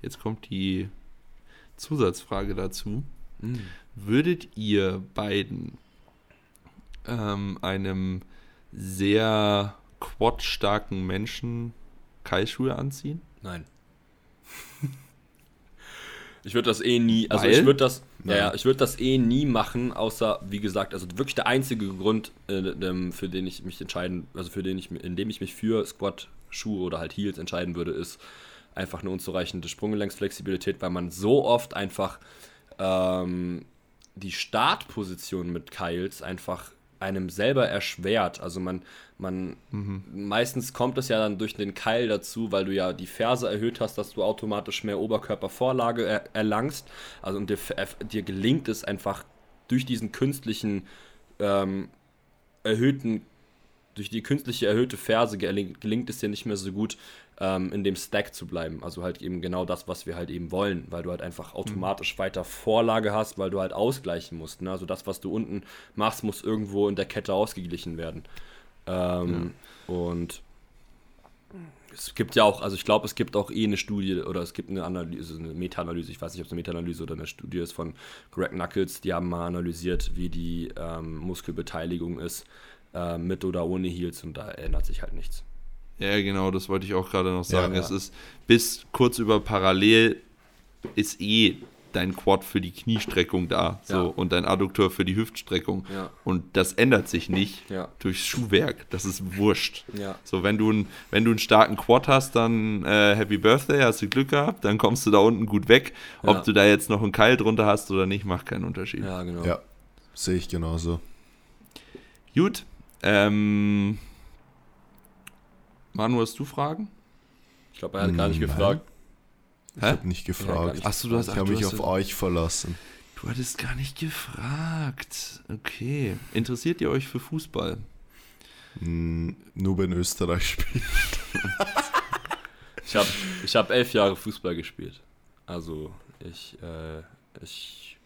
Jetzt kommt die Zusatzfrage dazu. Würdet ihr beiden ähm, einem sehr quad-starken Menschen Keilschuhe anziehen? Nein. Ich würde das eh nie, also Weil? ich würde das, ja, ich würde das eh nie machen, außer, wie gesagt, also wirklich der einzige Grund, äh, ähm, für den ich mich entscheiden, also für den ich, in dem ich mich für Squat-Schuhe oder halt Heels entscheiden würde, ist einfach eine unzureichende Sprunggelenksflexibilität, weil man so oft einfach ähm, die Startposition mit Keils einfach einem selber erschwert. Also man, man meistens kommt es ja dann durch den Keil dazu, weil du ja die Ferse erhöht hast, dass du automatisch mehr Oberkörpervorlage er erlangst. Also und dir, dir gelingt es einfach durch diesen künstlichen ähm, erhöhten durch die künstliche erhöhte Ferse gelingt es dir nicht mehr so gut, ähm, in dem Stack zu bleiben. Also halt eben genau das, was wir halt eben wollen, weil du halt einfach automatisch weiter Vorlage hast, weil du halt ausgleichen musst. Ne? Also das, was du unten machst, muss irgendwo in der Kette ausgeglichen werden. Ähm, Und es gibt ja auch, also ich glaube, es gibt auch eh eine Studie oder es gibt eine Analyse, eine Meta-Analyse, ich weiß nicht, ob es eine Meta-Analyse oder eine Studie ist von Greg Knuckles, die haben mal analysiert, wie die ähm, Muskelbeteiligung ist, äh, mit oder ohne Heels und da ändert sich halt nichts. Ja, genau, das wollte ich auch gerade noch sagen. Ja, es ja. ist bis kurz über parallel ist eh dein Quad für die Kniestreckung da so Ja. und dein Adduktor für die Hüftstreckung. Ja. Und das ändert sich nicht Ja. durchs Schuhwerk. Das ist wurscht. Ja. So, wenn du, ein, wenn du einen starken Quad hast, dann äh, Happy Birthday, hast du Glück gehabt, dann kommst du da unten gut weg. Ob Ja. du da jetzt noch einen Keil drunter hast oder nicht, macht keinen Unterschied. Ja, genau. Ja, sehe ich genauso. Gut. Ähm, Manu, hast du Fragen? Ich glaube, er hat gar nicht Nein. gefragt. Ich habe nicht Ja, gefragt. nicht. Achso, du hast, ich habe mich auf euch verlassen. Du hattest gar nicht gefragt. Okay. Interessiert ihr euch für Fußball? Hm, nur wenn Österreich spielt. Ich habe ich hab elf Jahre Fußball gespielt. Also ich, äh, ich,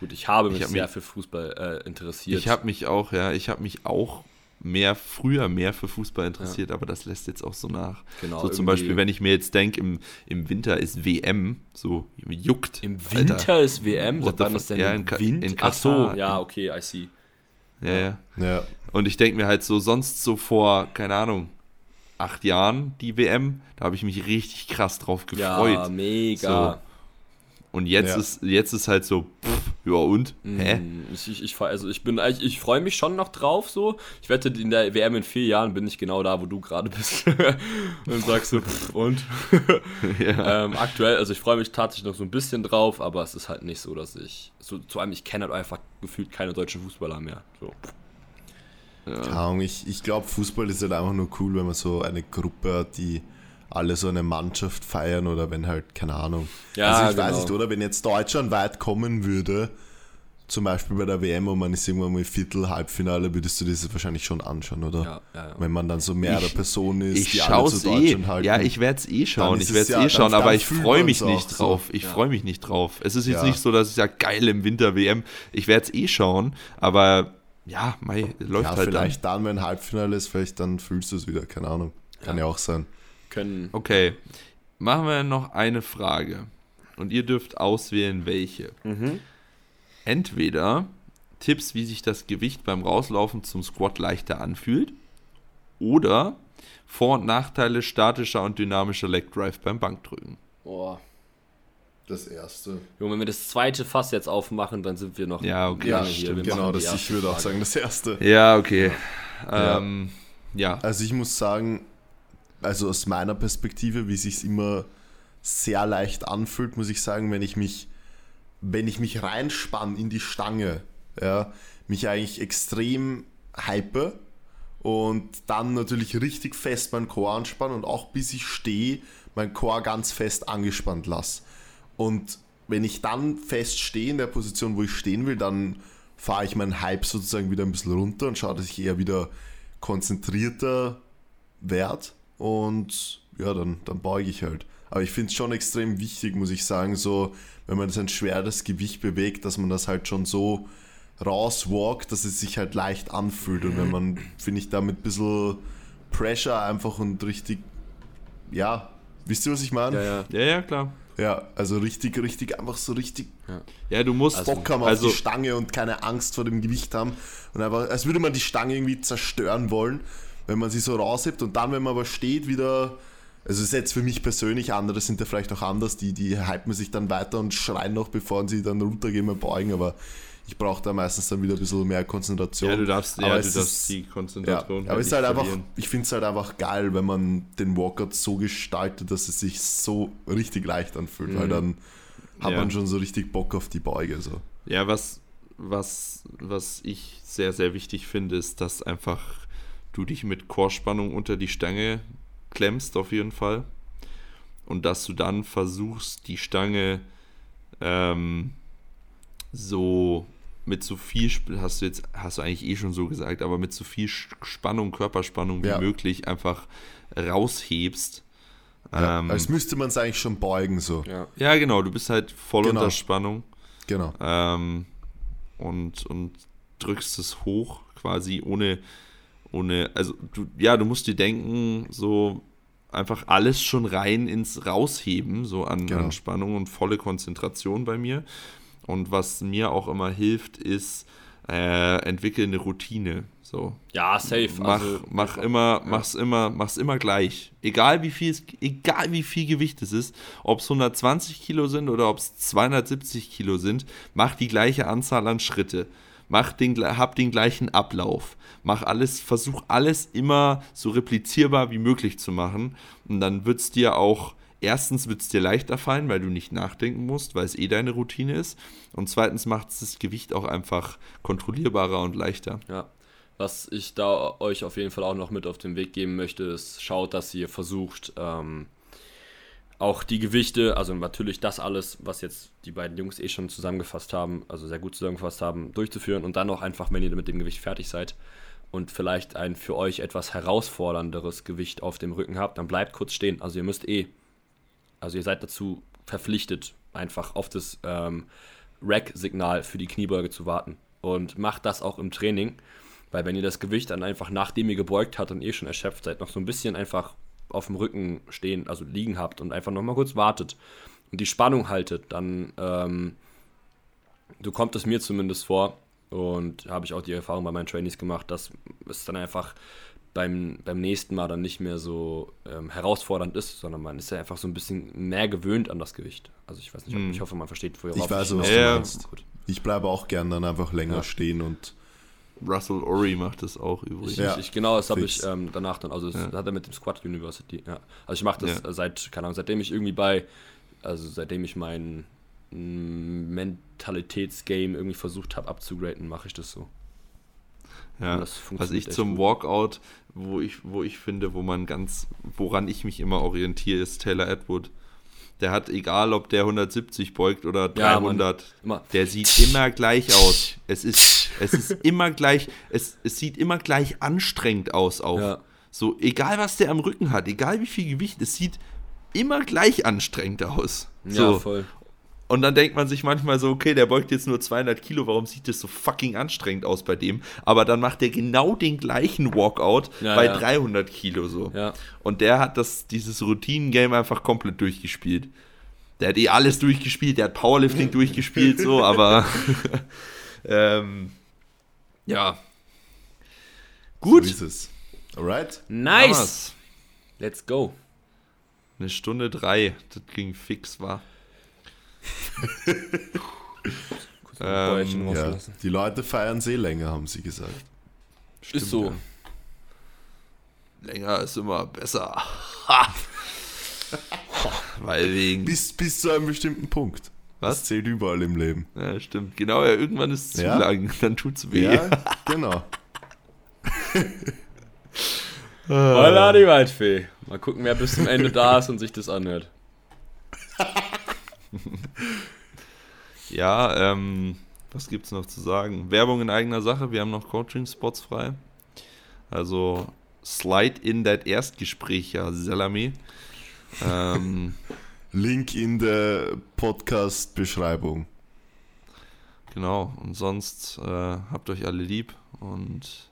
gut, ich habe mich hab sehr mich- für Fußball äh, interessiert. Ich habe mich auch, ja, ich habe mich auch mehr, früher mehr für Fußball interessiert, aber das lässt jetzt auch so nach. Genau, so zum Beispiel, wenn ich mir jetzt denke, im, im Winter ist WM, so juckt. Im Alter. Winter ist WM? What wann ist denn Ja, im in Wind? in Ach so, ja, okay, I see. Ja, ja. Ja, Und ich denke mir halt so, sonst so vor, keine Ahnung, acht Jahren die WM, da habe ich mich richtig krass drauf Ja, gefreut. mega. Und jetzt, Ja. ist, jetzt ist halt so, pff, ja und? Hä? Mm, Ich, ich, ich, also ich bin eigentlich, ich freue mich schon noch drauf so. Ich wette, in der WM in vier Jahren bin ich genau da, wo du gerade bist. und sagst so, pff, und? Ja. ähm, aktuell, also ich freue mich tatsächlich noch so ein bisschen drauf, aber es ist halt nicht so, dass ich, so, zu allem, ich kenne halt einfach gefühlt keine deutschen Fußballer mehr. So. Ahnung, ich, ich glaube, Fußball ist halt einfach nur cool, wenn man so eine Gruppe hat, die alle so eine Mannschaft feiern oder wenn halt, keine Ahnung. Ja, also ich genau. weiß nicht, oder wenn jetzt Deutschland weit kommen würde, zum Beispiel bei der WM und man ist irgendwann mal Viertel, Halbfinale, würdest du das wahrscheinlich schon anschauen, oder? Ja, ja, ja. Wenn man dann so mehrere Ich- Personen ist, Ich die alle schaue zu es eh. Deutschland halten. Ja, ich werde es eh schauen. Dann Ich werde es eh schauen, dann- aber dann ich freue mich nicht so. drauf. Ich freue mich nicht drauf. Es ist jetzt nicht so, dass ich sage, geil im Winter WM. Ich werde es eh schauen, aber ja, mei, läuft ja, halt vielleicht dann. wenn Halbfinale ist, vielleicht dann fühlst du es wieder, keine Ahnung. Kann ja, auch sein. Können. Okay, machen wir noch eine Frage. Und ihr dürft auswählen, welche. Mhm. Entweder Tipps, wie sich das Gewicht beim Rauslaufen zum Squat leichter anfühlt, oder Vor- und Nachteile statischer und dynamischer Leg Drive beim Bankdrücken. boah. Das erste. Junge, wenn wir das zweite Fass jetzt aufmachen, dann sind wir noch Ja, okay, hier. stimmt. Genau, das, ich würde auch sagen, das erste. Ja, okay. Ja. Ähm, ja. Also ich muss sagen, also aus meiner Perspektive, wie es sich immer sehr leicht anfühlt, muss ich sagen, wenn ich mich, wenn ich mich reinspann in die Stange, ja, mich eigentlich extrem hype und dann natürlich richtig fest meinen Chor anspanne und auch bis ich stehe, mein Chor ganz fest angespannt lasse. Und wenn ich dann fest stehe in der Position, wo ich stehen will, dann fahre ich meinen Hype sozusagen wieder ein bisschen runter und schaue, dass ich eher wieder konzentrierter werde und ja, dann, dann beuge ich halt. Aber ich finde es schon extrem wichtig, muss ich sagen, so, wenn man sein schweres Gewicht bewegt, dass man das halt schon so rauswalkt, dass es sich halt leicht anfühlt. Und wenn man, finde ich, da mit ein bisschen Pressure einfach und richtig, ja, wisst ihr, was ich meine? Ja, ja. Ja, ja, klar. Ja, also richtig, richtig, einfach so richtig Ja, du musst. Bock haben also, auf die Stange und keine Angst vor dem Gewicht haben. Und einfach, als würde man die Stange irgendwie zerstören wollen, wenn man sie so raushebt. Und dann, wenn man aber steht, wieder. Also, ist jetzt für mich persönlich, andere sind ja vielleicht auch anders, die, die hypen sich dann weiter und schreien noch, bevor sie dann runtergehen und beugen. Aber ich brauche da meistens dann wieder ein bisschen mehr Konzentration. ja, du darfst, Aber ja, du darfst ist- die Ja, Konzentration. aber es ist halt nicht einfach, ich finde es halt einfach geil, wenn man den Walkout so gestaltet, dass es sich so richtig leicht anfühlt, weil dann hat Ja. man schon so richtig Bock auf die Beuge. So. Ja, was, was, was ich sehr, sehr wichtig finde, ist, dass einfach du dich mit Chorspannung unter die Stange klemmst, auf jeden Fall. Und dass du dann versuchst, die Stange ähm, so mit so viel, hast du jetzt, hast du eigentlich eh schon so gesagt, aber mit so viel Spannung, Körperspannung wie Ja. möglich einfach raushebst. Ja, Ähm, als müsste man es eigentlich schon beugen, so. Ja. ja, genau, du bist halt voll Genau. unter Spannung. Genau. ähm, und, und drückst es hoch, quasi ohne, ohne, also du, ja, du musst dir denken, so einfach alles schon rein ins Rausheben, so an, Genau. an Spannung und volle Konzentration bei mir. Und was mir auch immer hilft, ist, äh, entwickle eine Routine. So, Ja, safe. mach, also, mach immer, mach's immer, mach's immer gleich. Egal wie viel, es, egal wie viel Gewicht es ist, ob es 120 Kilo sind oder ob es 270 Kilo sind, mach die gleiche Anzahl an Schritte. Mach den, hab den gleichen Ablauf. Mach alles, versuch alles immer so replizierbar wie möglich zu machen. Und dann wird es dir auch, erstens wird es dir leichter fallen, weil du nicht nachdenken musst, weil es eh deine Routine ist. Und zweitens macht es das Gewicht auch einfach kontrollierbarer und leichter. Ja. Was ich da euch auf jeden Fall auch noch mit auf den Weg geben möchte, ist, schaut, dass ihr versucht, ähm, auch die Gewichte, also natürlich das alles, was jetzt die beiden Jungs eh schon zusammengefasst haben, also sehr gut zusammengefasst haben, durchzuführen und dann auch einfach, wenn ihr mit dem Gewicht fertig seid und vielleicht ein für euch etwas herausfordernderes Gewicht auf dem Rücken habt, dann bleibt kurz stehen. Also ihr müsst eh, also ihr seid dazu verpflichtet, einfach auf das ähm, Rack-Signal für die Kniebeuge zu warten. Und macht das auch im Training, weil wenn ihr das Gewicht dann einfach, nachdem ihr gebeugt habt und eh schon erschöpft seid, noch so ein bisschen einfach auf dem Rücken stehen, also liegen habt und einfach nochmal kurz wartet und die Spannung haltet, dann ähm, so kommt es mir zumindest vor und habe ich auch die Erfahrung bei meinen Trainees gemacht, dass es dann einfach beim, beim nächsten Mal dann nicht mehr so ähm, herausfordernd ist, sondern man ist ja einfach so ein bisschen mehr gewöhnt an das Gewicht. Also ich weiß nicht, ob, Hm. ich hoffe, man versteht, worauf Ich weiß, was du meinst. Gut. Ich bleibe auch gern dann einfach länger Ja. stehen und Russell Ori macht das auch übrigens. Ich, Ja, ich, genau, das habe ich ähm, danach dann, also das Ja. hat er mit dem Squad University, ja. Also ich mache das Ja. seit, keine Ahnung, seitdem ich irgendwie bei, also seitdem ich mein mm, Mentalitätsgame irgendwie versucht habe abzugraden, mache ich das so. Ja, was ich zum gut. Walkout, wo ich, wo ich finde, wo man ganz, woran ich mich immer orientiere, ist Taylor Atwood. Der hat, egal ob der 170 beugt oder Ja, 300, Immer. der sieht immer gleich aus. Es ist, es ist immer gleich, es, es sieht immer gleich anstrengend aus auch. Ja. So, egal was der am Rücken hat, egal wie viel Gewicht, es sieht immer gleich anstrengend aus. Ja, So. voll. Und dann denkt man sich manchmal so, okay, der beugt jetzt nur 200 Kilo, warum sieht das so fucking anstrengend aus bei dem? Aber dann macht der genau den gleichen Walkout Ja, bei ja. 300 Kilo so. Ja. Und der hat das, dieses Routinen-Game einfach komplett durchgespielt. Der hat eh alles durchgespielt, der hat Powerlifting durchgespielt, so, aber ähm, ja. Gut. so ist es. Alright? Nice! Damals. Let's go. Eine Stunde drei, das ging fix, war. Ähm, Ja. Die Leute feiern See länger, haben sie gesagt. Ist so. ja. Länger ist immer besser. Weil wegen. Bis, bis zu einem bestimmten Punkt. Das Was? zählt überall im Leben. Ja, stimmt. Genau, ja, irgendwann ist es zu Ja. lang, dann tut's weh. Ja, genau. Voila, die Waldfee. Mal gucken, wer bis zum Ende da ist und sich das anhört. Ja, ähm, was gibt's noch zu sagen? Werbung in eigener Sache, wir haben noch Coaching-Spots frei. Also slide in das Erstgespräch, ja, Salami. Ähm, Link in der Podcast-Beschreibung. genau, und sonst äh, habt euch alle lieb und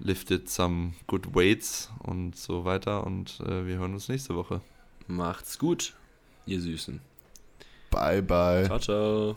liftet some good weights und so weiter und äh, wir hören uns nächste Woche. Macht's gut, ihr Süßen. Bye, bye. Ciao, ciao.